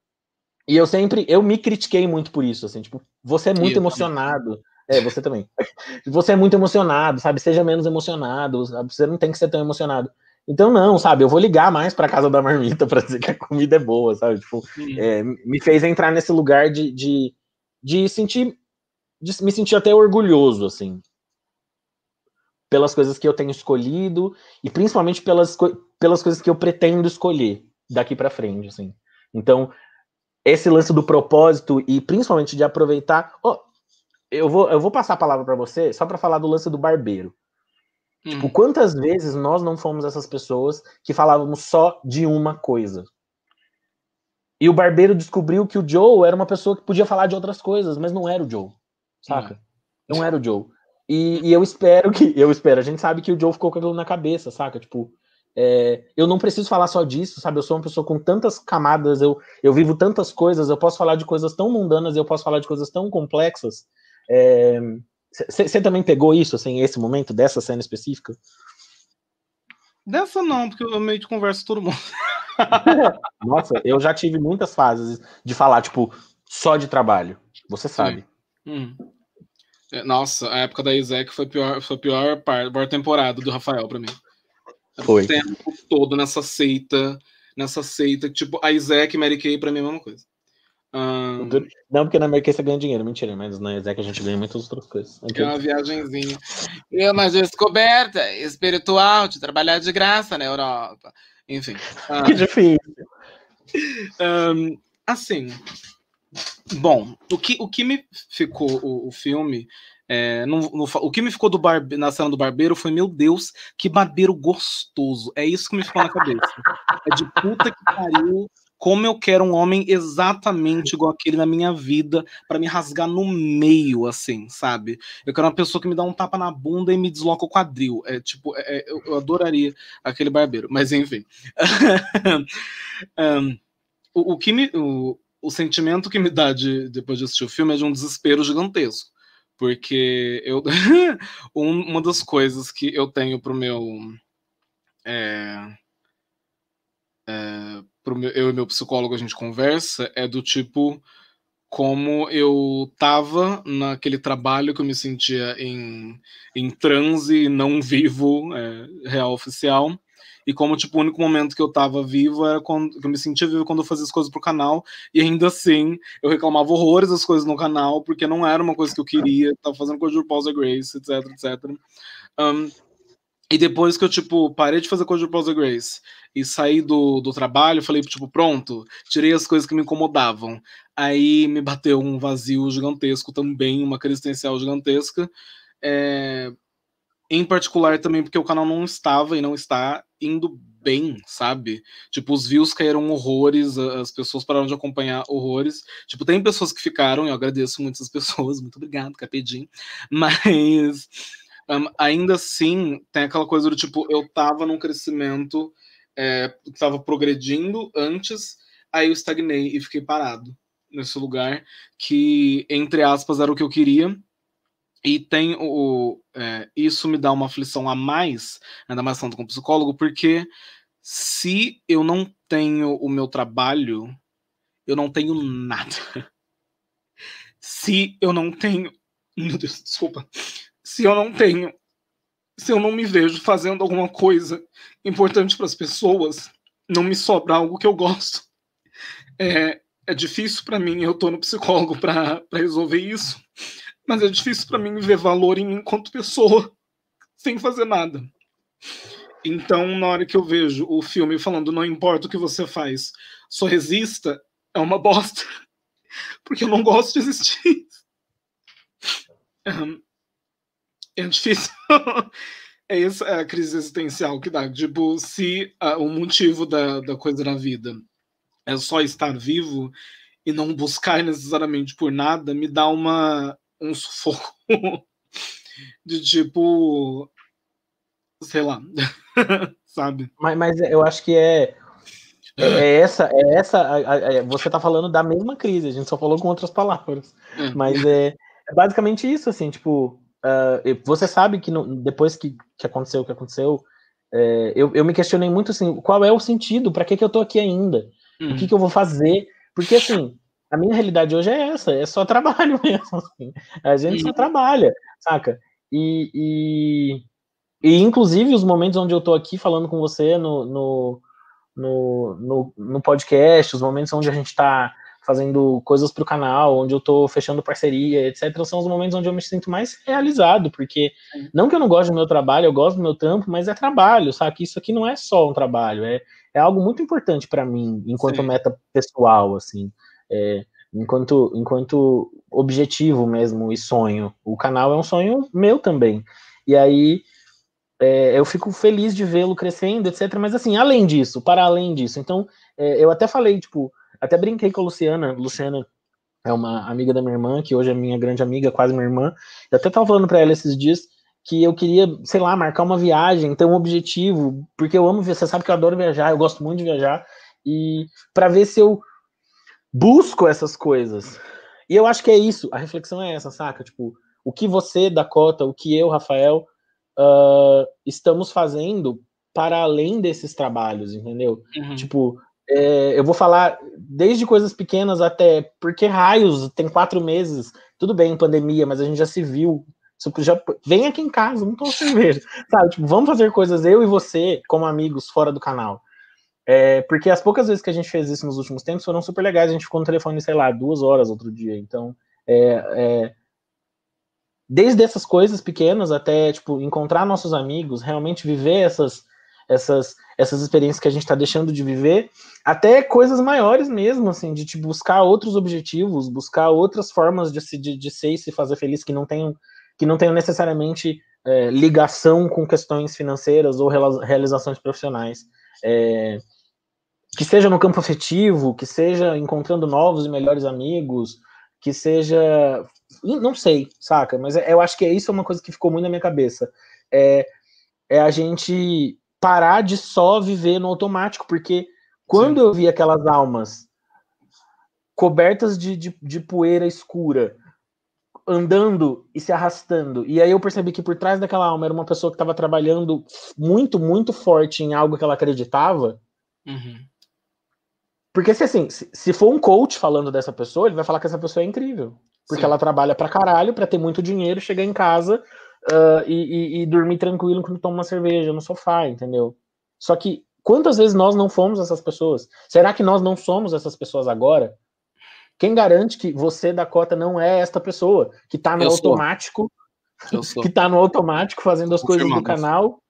e eu sempre, eu me critiquei muito por isso, assim, tipo, você é muito eu emocionado. Também. É, você também. <laughs> Você é muito emocionado, sabe? Seja menos emocionado, sabe? você não tem que ser tão emocionado. Então, não, sabe? Eu vou ligar mais pra casa da marmita <laughs> para dizer que a comida é boa, sabe? Tipo, é, me fez entrar nesse lugar de, de, de sentir de me sentir até orgulhoso, assim, pelas coisas que eu tenho escolhido e principalmente pelas, pelas coisas que eu pretendo escolher daqui para frente, assim. Então, esse lance do propósito e principalmente de aproveitar. Oh, eu, vou, eu vou passar a palavra para você só para falar do lance do barbeiro. Hum. Tipo, quantas vezes nós não fomos essas pessoas que falávamos só de uma coisa? E o barbeiro descobriu que o Joe era uma pessoa que podia falar de outras coisas, mas não era o Joe saca? Não era o Joe. E, e, eu espero que. Eu espero, a gente sabe que o Joe ficou com aquilo na cabeça, saca? Tipo, é, eu não preciso falar só disso, sabe? Eu sou uma pessoa com tantas camadas, eu, eu vivo tantas coisas, eu posso falar de coisas tão mundanas, eu posso falar de coisas tão complexas. Você também pegou isso, assim, esse momento, dessa cena específica? Dessa não, porque eu meio que converso com todo mundo. <laughs> Nossa, eu já tive muitas fases de falar, tipo, só de trabalho. Você sabe. Hum. É, nossa, a época da Isaac foi a pior, foi a pior, par, pior temporada do Rafael para mim. Foi. O tempo todo nessa seita, nessa seita, tipo, a Isaac e Mary Kay pra mim é a mesma coisa. Um... Não, porque na Kay você ganha dinheiro, mentira, mas na Isaac a gente ganha muitas outras coisas. É uma viagenzinha. É uma descoberta espiritual de trabalhar de graça na Europa. Enfim. Um... Que difícil. Um, assim, Bom, o que, o que me ficou o, o filme. É, o que me ficou do barbe, na cena do barbeiro foi, meu Deus, que barbeiro gostoso. É isso que me ficou na cabeça. É de puta que pariu, como eu quero um homem exatamente igual aquele na minha vida para me rasgar no meio, assim, sabe? Eu quero uma pessoa que me dá um tapa na bunda e me desloca o quadril. É tipo, é, é eu, eu, adoraria aquele barbeiro, mas enfim. <laughs> um, o, o, que me, o, o sentimento que me dá de, depois de assistir o filme é de um desespero gigantesco. Porque eu <laughs> uma das coisas que eu tenho pro meu. É, é, pro eu e meu psicólogo a gente conversa é do tipo como eu tava naquele trabalho que eu me sentia em, em transe não vivo é, real oficial e como, tipo, o único momento que eu tava vivo era quando que eu me sentia vivo quando eu fazia as coisas pro canal, e ainda assim eu reclamava horrores das coisas no canal, porque não era uma coisa que eu queria, tava fazendo coisa de Pausa Grace, etc, etc. Um, e depois que eu, tipo, parei de fazer coisa de Pausa Grace e saí do, do trabalho, falei, tipo, pronto, tirei as coisas que me incomodavam. Aí me bateu um vazio gigantesco também, uma crise existencial gigantesca. É, em particular também porque o canal não estava e não está indo bem, sabe? Tipo, os views caíram horrores, as pessoas pararam de acompanhar horrores. Tipo, tem pessoas que ficaram, eu agradeço muito essas <laughs> pessoas, muito obrigado, Capedim. Mas um, ainda assim, tem aquela coisa do tipo, eu tava num crescimento, é, tava progredindo antes, aí eu estagnei e fiquei parado nesse lugar que, entre aspas, era o que eu queria e tem o. É, isso me dá uma aflição a mais, ainda mais falando com psicólogo, porque se eu não tenho o meu trabalho, eu não tenho nada. <laughs> Se eu não tenho. Meu Deus, desculpa. Se eu não tenho. Se eu não me vejo fazendo alguma coisa importante para as pessoas, não me sobra algo que eu gosto. É, é difícil para mim, eu tô no psicólogo para resolver isso mas é difícil para mim ver valor em mim enquanto pessoa, sem fazer nada. Então, na hora que eu vejo o filme falando não importa o que você faz, só resista, é uma bosta. <laughs> Porque eu não gosto de existir. É, difícil. <laughs> é essa é a crise existencial que dá. Tipo, se uh, o motivo da, da coisa na vida é só estar vivo e não buscar necessariamente por nada, me dá uma um sufoco <laughs> de tipo, sei lá, <laughs> sabe? Mas, mas eu acho que é, é, é essa, é essa. Você tá falando da mesma crise, a gente só falou com outras palavras. É. Mas é, é, basicamente isso, assim, tipo, uh, você sabe que no, depois que, que aconteceu o que aconteceu, é, eu, eu me questionei muito assim, qual é o sentido? Para que, que eu tô aqui ainda? Hum. O que, que eu vou fazer? Porque assim, a minha realidade hoje é essa, é só <laughs> trabalho mesmo. Assim. A gente só trabalha, saca? E, e, e, inclusive, os momentos onde eu tô aqui falando com você no, no, no, no, no podcast, os momentos onde a gente tá fazendo coisas para o canal, onde eu tô fechando parceria, etc., são os momentos onde eu me sinto mais realizado, porque não que eu não goste do meu trabalho, eu gosto do meu trampo, mas é trabalho, sabe? Isso aqui não é só um trabalho, é, é algo muito importante para mim, enquanto Sim. meta pessoal, assim é, enquanto, enquanto objetivo mesmo e sonho. O canal é um sonho meu também. E aí é, eu fico feliz de vê-lo crescendo, etc. Mas assim, além disso, para além disso, então é, eu até falei, tipo, até brinquei com a Luciana, Luciana é uma amiga da minha irmã, que hoje é minha grande amiga, quase minha irmã. Eu até tava falando para ela esses dias que eu queria, sei lá, marcar uma viagem, ter um objetivo, porque eu amo, você sabe que eu adoro viajar, eu gosto muito de viajar, e para ver se eu busco essas coisas. E eu acho que é isso, a reflexão é essa, saca? Tipo, o que você, Dakota, o que eu, Rafael, uh, estamos fazendo para além desses trabalhos, entendeu? Uhum. Tipo, é, eu vou falar desde coisas pequenas até porque raios tem quatro meses, tudo bem, pandemia, mas a gente já se viu. Já, vem aqui em casa, não tô <laughs> cerveja, sabe? Tipo, vamos fazer coisas eu e você como amigos fora do canal. É, porque as poucas vezes que a gente fez isso nos últimos tempos foram super legais. A gente ficou no telefone, sei lá, duas horas outro dia. Então, é, é, desde essas coisas pequenas até, tipo, encontrar nossos amigos, realmente viver essas, essas, essas experiências que a gente está deixando de viver, até coisas maiores mesmo, assim, de tipo, buscar outros objetivos, buscar outras formas de, se, de, de ser e se fazer feliz que não tenham, que não tenham necessariamente é, ligação com questões financeiras ou realizações profissionais. É, que seja no campo afetivo, que seja encontrando novos e melhores amigos, que seja. Não sei, saca? Mas é, eu acho que isso é uma coisa que ficou muito na minha cabeça. É, é a gente parar de só viver no automático, porque quando Sim. eu vi aquelas almas cobertas de, de, de poeira escura, andando e se arrastando. E aí eu percebi que por trás daquela alma era uma pessoa que estava trabalhando muito, muito forte em algo que ela acreditava. Uhum. Porque se assim, se, se, for um coach falando dessa pessoa, ele vai falar que essa pessoa é incrível. Porque Sim. ela trabalha pra caralho, pra ter muito dinheiro, chegar em casa uh, e, e, e, dormir tranquilo quando toma uma cerveja no sofá, entendeu? Só que quantas vezes nós não fomos essas pessoas? Será que nós não somos essas pessoas agora? Quem garante que você, Dakota, não é esta pessoa que tá no Eu automático, <laughs> que tá no automático fazendo as coisas do canal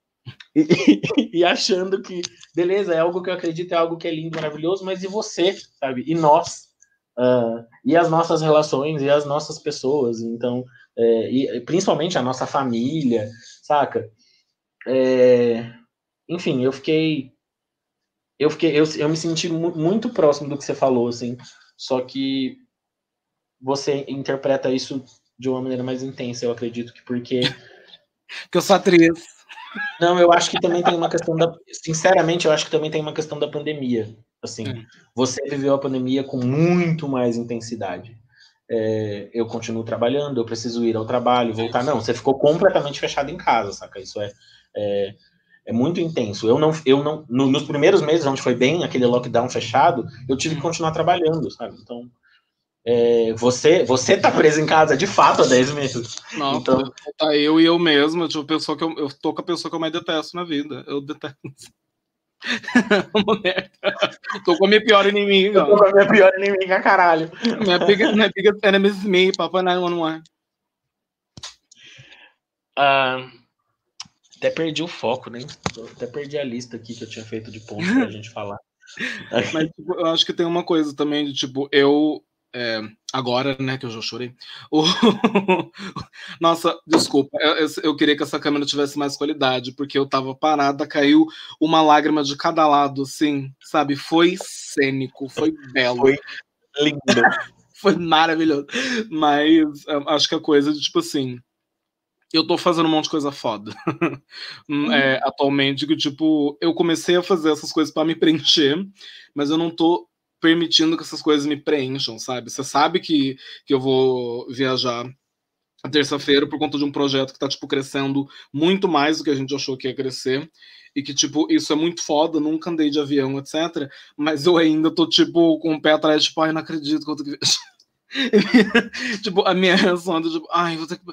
e, e, <laughs> e, achando que, beleza, é algo que eu acredito, é algo que é lindo, maravilhoso, mas e você, sabe? E nós? Uh, e as nossas relações, e as nossas pessoas, então, é, e principalmente a nossa família, saca? É, enfim, eu fiquei. Eu fiquei. Eu, eu me senti muito próximo do que você falou, assim. Só que você interpreta isso de uma maneira mais intensa, eu acredito que porque. <laughs> que eu sou atriz. Não, eu acho que também tem uma questão da. Sinceramente, eu acho que também tem uma questão da pandemia. Assim, hum. você viveu a pandemia com muito mais intensidade. É, eu continuo trabalhando, eu preciso ir ao trabalho, voltar. Não, você ficou completamente fechado em casa, saca? Isso é, é, é muito intenso. Eu não, eu não, no, nos primeiros meses, onde foi bem aquele lockdown fechado, eu tive que hum. continuar trabalhando, sabe? Então, é, você você tá preso em casa de fato há 10 meses. Não, então... tá eu e eu mesmo, tipo, pessoa que eu, eu tô com a pessoa que eu mais detesto na vida. Eu detesto. <laughs> tô com a minha pior inimiga. Tô com a minha pior inimiga, caralho. Minha biggest, minha biggest enemy is me, Papa 911. Ah, até perdi o foco, né? Até perdi a lista aqui que eu tinha feito de pontos pra <laughs> gente falar. Mas tipo, eu acho que tem uma coisa também de tipo, eu é, agora, né, que eu já chorei. O... <laughs> Nossa, desculpa, eu, eu, queria que essa câmera tivesse mais qualidade, porque eu tava parada, caiu uma lágrima de cada lado, assim, sabe? Foi cênico, foi belo. Foi lindo. <laughs> foi maravilhoso. Mas acho que a coisa de, tipo assim, eu tô fazendo um monte de coisa foda. <laughs> Hum, é, atualmente, que, tipo, eu comecei a fazer essas coisas para me preencher, mas eu não tô permitindo que essas coisas me preencham, sabe? Você sabe que, que eu vou viajar terça-feira por conta de um projeto que tá, tipo, crescendo muito mais do que a gente achou que ia crescer. E que, tipo, isso é muito foda, nunca andei de avião, etc. Mas eu ainda tô, tipo, com o pé atrás, tipo, ai, não acredito que eu <laughs> tipo, a minha reação é tipo, ai, vou ter que.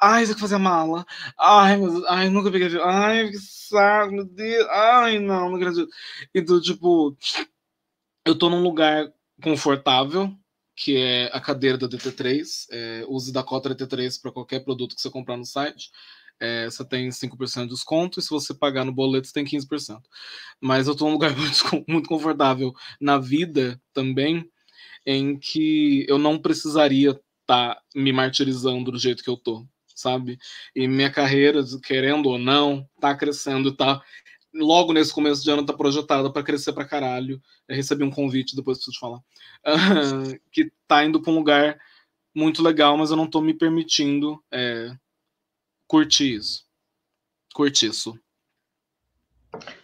Ai, vou ter que fazer a mala. Ai, mas, ai, nunca peguei avião. Ai, que saco, meu Deus. Ai, não, não acredito. Então, tipo, eu estou num lugar confortável, que é a cadeira da DT3. É, use da cota DT3 para qualquer produto que você comprar no site. É, você tem 5% de desconto, e se você pagar no boleto, você tem 15%. Mas eu estou num lugar <laughs> muito, muito confortável na vida também, em que eu não precisaria estar tá me martirizando do jeito que eu tô, sabe? E minha carreira, querendo ou não, tá crescendo, tá logo nesse começo de ano tá projetada para crescer para caralho. Eu recebi um convite, depois preciso te falar, uh, <laughs> que tá indo para um lugar muito legal, mas eu não tô me permitindo é, curtir isso. Curtir isso.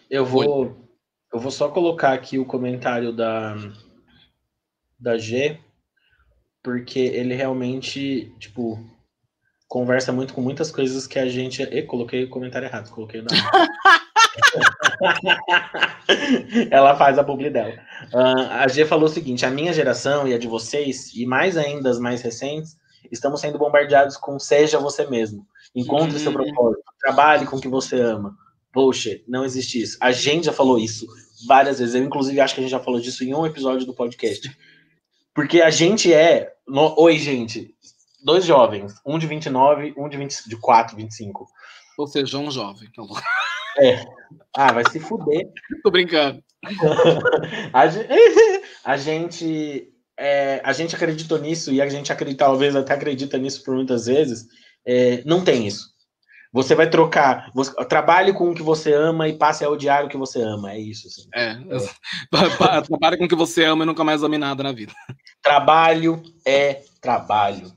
Eu vou, eu vou só colocar aqui o comentário da, da G, porque ele realmente, tipo, conversa muito com muitas coisas que a gente. E coloquei o comentário errado, coloquei o <laughs> <laughs> Ela faz a publi dela. Uh, a G falou o seguinte: a minha geração e a de vocês, e mais ainda as mais recentes, estamos sendo bombardeados com seja você mesmo. Encontre uhum. seu propósito, trabalhe com o que você ama. Poxa, não existe isso. A gente já falou isso várias vezes. Eu, inclusive, acho que a gente já falou disso em um episódio do podcast. Porque a gente é. No... Oi, gente. Dois jovens, um de 29, um de 24, 25. Ou seja, um jovem. É. Ah, vai se fuder. <laughs> Tô brincando. <laughs> a, gente, <laughs> a gente, é, a gente acreditou nisso e a gente acredita, talvez até acredita nisso por muitas vezes. É, não tem isso. Você vai trocar. Você, trabalhe com o que você ama e passe a odiar o que você ama. É isso. Assim. É. é. Trabalhe com o que você ama e nunca mais ame nada na vida. Trabalho é trabalho.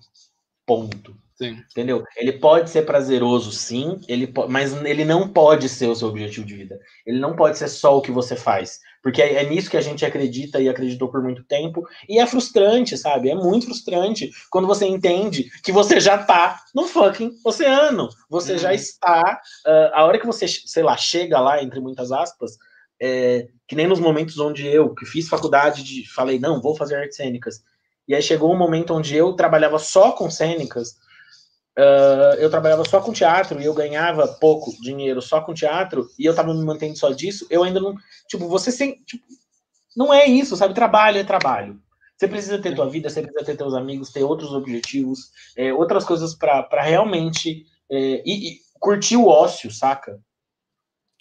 Ponto. Sim. Entendeu? Ele pode ser prazeroso, sim, ele mas ele não pode ser o seu objetivo de vida. Ele não pode ser só o que você faz. Porque é, é, nisso que a gente acredita e acreditou por muito tempo. E é frustrante, sabe? É muito frustrante quando você entende que você já tá no fucking oceano. Você uhum. já está. Uh, a hora que você, sei lá, chega lá, entre muitas aspas, é, que nem nos momentos onde eu, que fiz faculdade, de, falei, não, vou fazer artes cênicas. E aí chegou um momento onde eu trabalhava só com cênicas Uh, eu trabalhava só com teatro e eu ganhava pouco dinheiro só com teatro e eu tava me mantendo só disso, eu ainda não. Tipo, você sem. Tipo, não é isso, sabe? Trabalho é trabalho. Você precisa ter tua vida, você precisa ter teus amigos, ter outros objetivos, é, outras coisas para realmente. É, e, e, curtir o ócio, saca?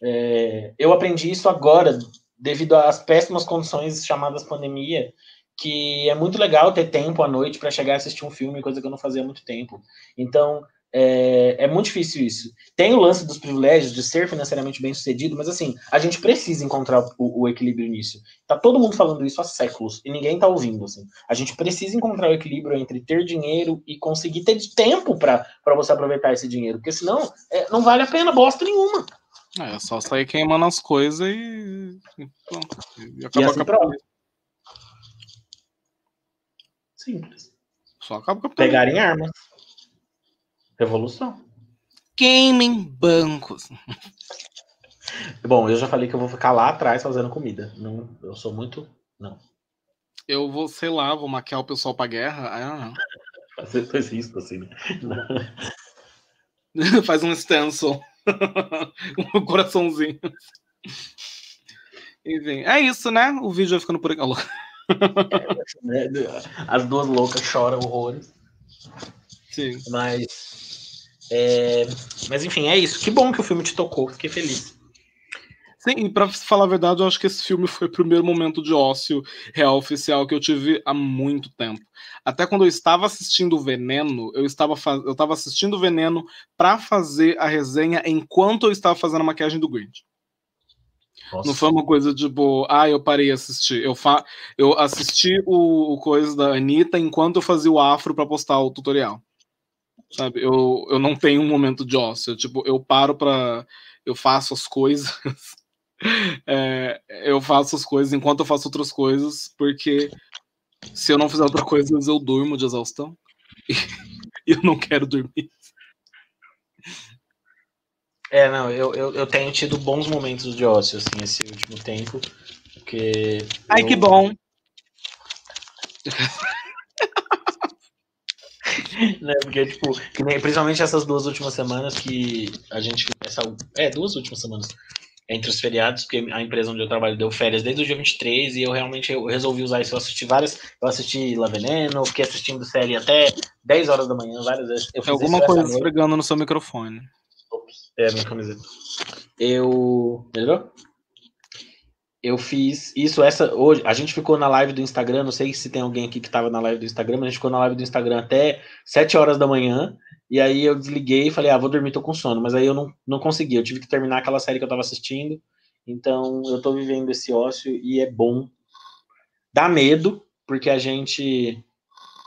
É, eu aprendi isso agora, devido às péssimas condições chamadas pandemia, que é muito legal ter tempo à noite para chegar a assistir um filme, coisa que eu não fazia há muito tempo. Então, é, é, muito difícil isso. Tem o lance dos privilégios de ser financeiramente bem sucedido, mas assim, a gente precisa encontrar o, o, equilíbrio nisso. Tá todo mundo falando isso há séculos e ninguém tá ouvindo, assim. A gente precisa encontrar o equilíbrio entre ter dinheiro e conseguir ter tempo para você aproveitar esse dinheiro, porque senão é, não vale a pena bosta nenhuma. É, só sair queimando as coisas e, e pronto. E acaba e assim, Simples. Só acaba com a Pegarem armas. Revolução. Queimem bancos. <laughs> Bom, eu já falei que eu vou ficar lá atrás fazendo comida. Não, eu sou muito. Não. Eu vou, sei lá, vou maquiar o pessoal pra guerra. Ah, <laughs> não. Fazer dois riscos assim, né? <laughs> Faz um stencil. um coraçãozinho. Enfim, é isso, né? O vídeo vai ficando por aqui. <laughs> É, As duas loucas choram horrores. Sim. Mas. É... Mas enfim, é isso. Que bom que o filme te tocou, fiquei feliz. Sim, e pra falar a verdade, eu acho que esse filme foi o primeiro momento de ócio real oficial que eu tive há muito tempo. Até quando eu estava assistindo Veneno, eu estava, faz... eu estava assistindo Veneno para fazer a resenha enquanto eu estava fazendo a maquiagem do Grinch. Nossa. Não foi uma coisa tipo, ah, eu parei assistir. Eu, fa eu assisti o, o coisa da Anitta enquanto eu fazia o afro para postar o tutorial. Sabe? Eu, eu não tenho um momento de ócio. Tipo, eu paro para Eu faço as coisas. <laughs> é, eu faço as coisas enquanto eu faço outras coisas, porque se eu não fizer outra coisa, eu durmo de exaustão. <laughs> E eu não quero dormir. É, não, eu, eu, eu tenho tido bons momentos de ócio, assim, esse último tempo. Porque. Ai, eu... que bom! <laughs> né, porque, tipo, principalmente essas duas últimas semanas que a gente. Essa, é, duas últimas semanas. Entre os feriados, porque a empresa onde eu trabalho deu férias desde o dia 23 e eu realmente eu resolvi usar isso. Eu assisti várias. Eu assisti La Veneno, fiquei assistindo série até 10 horas da manhã, várias vezes. Eu fiz Alguma coisa esfregando no seu microfone. É minha camiseta. Eu. Melhorou? Eu fiz isso essa hoje. A gente ficou na live do Instagram. Não sei se tem alguém aqui que estava na live do Instagram, mas a gente ficou na live do Instagram até 7 horas da manhã. E aí eu desliguei e falei, ah, vou dormir, tô com sono. Mas aí eu não, não consegui. Eu tive que terminar aquela série que eu tava assistindo. Então eu tô vivendo esse ócio e é bom. Dá medo, porque a gente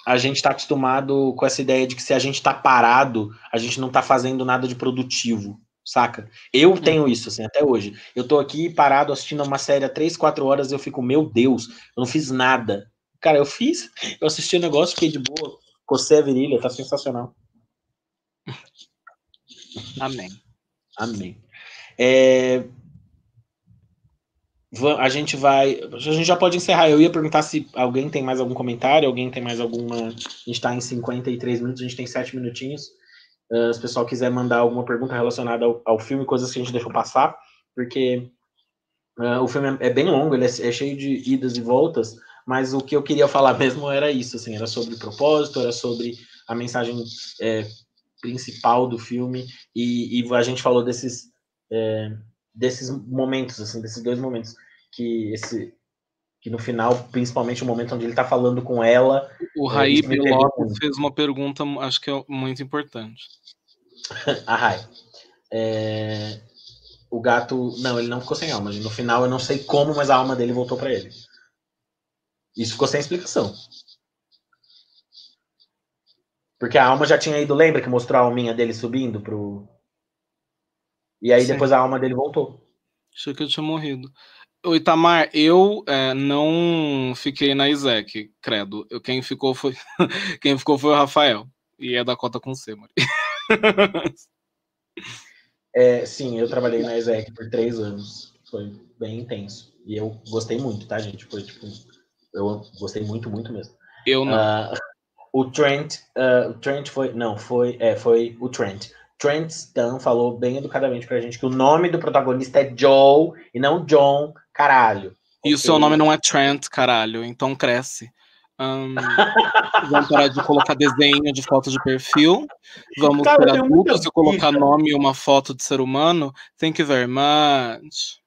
a gente está acostumado com essa ideia de que se a gente está parado, a gente não está fazendo nada de produtivo, saca? Eu uhum. tenho isso, assim, até hoje. Eu tô aqui parado assistindo uma série há três, quatro horas e eu fico, meu Deus, eu não fiz nada. Cara, eu fiz, eu assisti o um negócio, fiquei de boa, cocei a virilha, tá sensacional. Amém. Amém. É, a gente vai. A gente já pode encerrar. Eu ia perguntar se alguém tem mais algum comentário, alguém tem mais alguma. A gente está em 53 minutos, a gente tem 7 minutinhos. Uh, se o pessoal quiser mandar alguma pergunta relacionada ao, ao filme, coisas que a gente deixou passar, porque uh, o filme é, é, bem longo, ele é, é, cheio de idas e voltas, mas o que eu queria falar mesmo era isso, assim, era sobre propósito, era sobre a mensagem é, principal do filme, e, e, a gente falou desses. É, desses momentos, assim, desses dois momentos que esse que no final, principalmente o momento onde ele está falando com ela. O Raí Lopes fez uma pergunta, acho que é muito importante. <laughs> a Rai. é, o gato. Não, ele não ficou sem alma. No final eu não sei como, mas a alma dele voltou para ele. Isso ficou sem explicação. Porque a alma já tinha ido, lembra que mostrou a alminha dele subindo pro. E aí Sim. depois a alma dele voltou. Achei que eu tinha morrido. O Itamar, eu é, não fiquei na Isaac, credo. Eu, quem ficou foi <laughs> quem ficou foi o Rafael. E é da cota com C, Mari. <laughs> É, sim, eu trabalhei na Isaac por três anos. Foi bem intenso. E eu gostei muito, tá, gente? Foi tipo. Eu gostei muito, muito mesmo. Eu não. Uh, <laughs> o Trent, uh, o Trent foi, não, foi, é, foi o Trent. Trent Stan falou bem educadamente pra gente que o nome do protagonista é Joe e não John, caralho. E okay. o seu nome não é Trent, caralho, então cresce. Um, vamos parar de colocar desenho de foto de perfil. Vamos Cara, ser adultos e colocar nome e uma foto de ser humano. Thank you very much.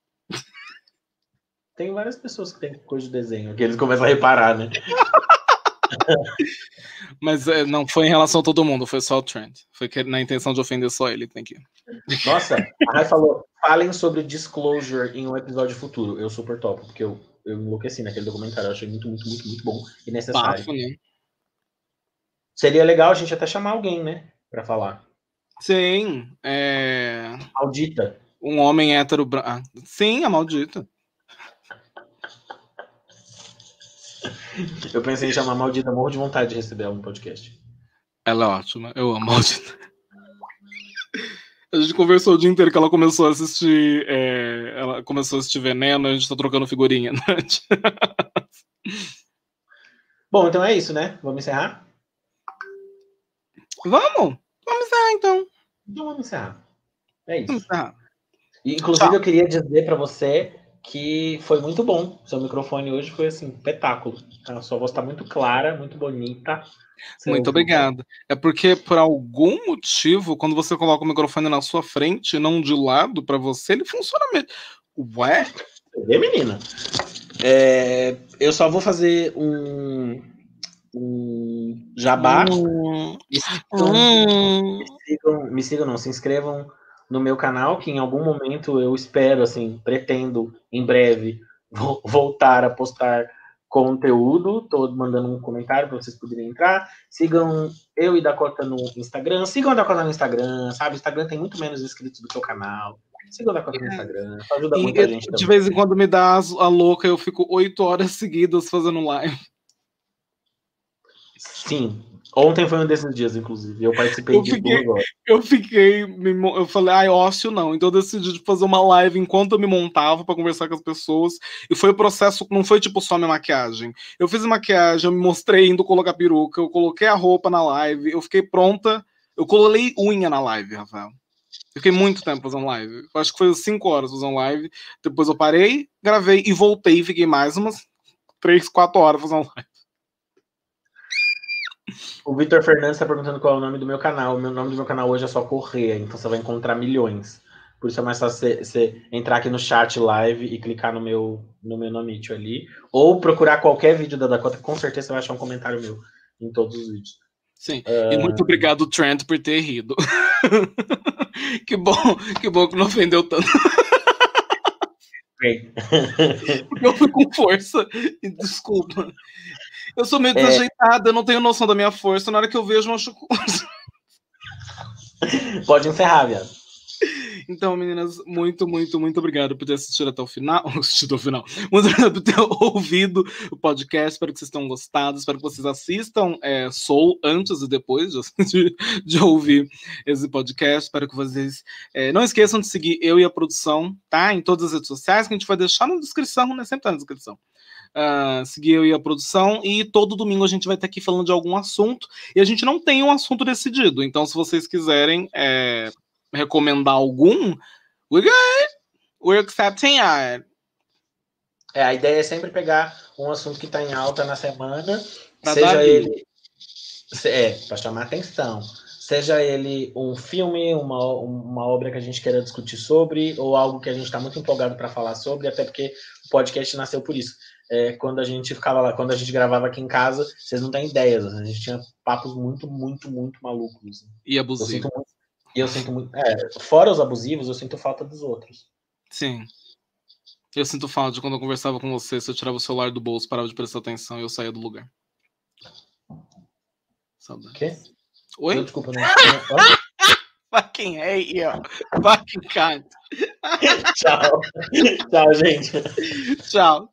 Tem várias pessoas que têm coisa de desenho, que eles começam a reparar, né? <laughs> Mas é, não foi em relação a todo mundo, foi só o Trent. Foi na intenção de ofender só ele, thank you. Nossa, a Rai falou: falem sobre disclosure em um episódio futuro. Eu super top, porque eu, eu enlouqueci naquele documentário. Eu achei muito, muito, muito, muito bom e necessário. Bafo, né? Seria legal a gente até chamar alguém, né? Pra falar. Sim. É... Maldita. Um homem hétero. Ah, sim, a maldita. Eu pensei em chamar Maldita, morro de vontade de receber ela no podcast. Ela é ótima, eu amo Maldita. A gente conversou o dia inteiro que ela começou a assistir. É, ela começou a assistir Veneno, a gente tá trocando figurinha. Né? Bom, então é isso, né? Vamos encerrar? Vamos! Vamos encerrar então. Então vamos encerrar. É isso. Vamos encerrar. E, inclusive, Tchau. eu queria dizer para você que foi muito bom. Seu microfone hoje foi assim, espetáculo. A sua voz está muito clara, muito bonita. muito obrigado. É porque, por algum motivo, quando você coloca o microfone na sua frente, não de lado para você, ele funciona mesmo. Ué? Vê, menina? É, eu só vou fazer um, um jabá. Hum. Me, sigam, hum. me, sigam, me sigam, não, se inscrevam no meu canal, que em algum momento eu espero, assim, pretendo em breve <laughs> voltar a postar conteúdo. Tô mandando um comentário para vocês poderem entrar. Sigam eu e Dakota no Instagram. Sigam a Dakota no Instagram, sabe? O Instagram tem muito menos inscritos do que o canal. Sigam a Dakota no é. Instagram. Ajuda e muita gente. De vez em quando me dá a louca, eu fico oito horas <laughs> seguidas fazendo live. Sim, Ontem foi um desses dias, inclusive. Eu participei eu de fiquei, agora. Eu fiquei. Eu falei, ai, ócio não. Então eu decidi fazer uma live enquanto eu me montava para conversar com as pessoas. E foi o processo, não foi tipo só minha maquiagem. Eu fiz a maquiagem, eu me mostrei indo colocar peruca, eu coloquei a roupa na live, eu fiquei pronta. Eu colei unha na live, Rafael. Eu fiquei muito tempo fazendo live. Eu acho que foi 5 horas fazendo live. Depois eu parei, gravei e voltei. e Fiquei mais umas 3, 4 horas fazendo live. O Vitor Fernandes está perguntando qual é o nome do meu canal. O meu nome do meu canal hoje é só Correia, então você vai encontrar milhões. Por isso é mais fácil você, entrar aqui no chat live e clicar no meu, no meu nome ali. Ou procurar qualquer vídeo da Dakota, com certeza você vai achar um comentário meu em todos os vídeos. Sim. Uh... E muito obrigado, Trent, por ter rido. <laughs> que bom, que bom que não ofendeu tanto. Porque <laughs> eu fui com força. Desculpa. Eu sou meio é... desajeitada, eu não tenho noção da minha força. Na hora que eu vejo, eu acho. <laughs> Pode encerrar, viado. Então, meninas, muito, muito, muito obrigado por ter assistido até o final. <laughs> assistido ao final. Muito obrigado por ter ouvido o podcast. Espero que vocês tenham gostado. Espero que vocês assistam é, Soul antes e depois <laughs> de, de, ouvir esse podcast. Espero que vocês é, não esqueçam de seguir eu e a produção, tá? Em todas as redes sociais, que a gente vai deixar na descrição, né? Sempre tá na descrição uh, seguir eu e a produção, e todo domingo a gente vai estar aqui falando de algum assunto, e a gente não tem um assunto decidido, então se vocês quiserem é, recomendar algum, we're good, we're accepting it. É, a ideia é sempre pegar um assunto que está em alta na semana, pra seja ele... É, para chamar atenção. Seja ele um filme, uma, uma obra que a gente queira discutir sobre, ou algo que a gente está muito empolgado para falar sobre, até porque o podcast nasceu por isso é, quando a gente ficava lá, quando a gente gravava aqui em casa, vocês não têm ideias, a gente tinha papos muito, muito, muito malucos. E abusivos. E eu sinto muito. É, fora os abusivos, eu sinto falta dos outros. Sim. Eu sinto falta de quando eu conversava com você, se eu tirava o celular do bolso, parava de prestar atenção e eu saía do lugar. Saudade. Quê? Oi? Eu, desculpa, não. Fucking hate you. Fucking cunt. Tchau. Tchau, gente. Tchau.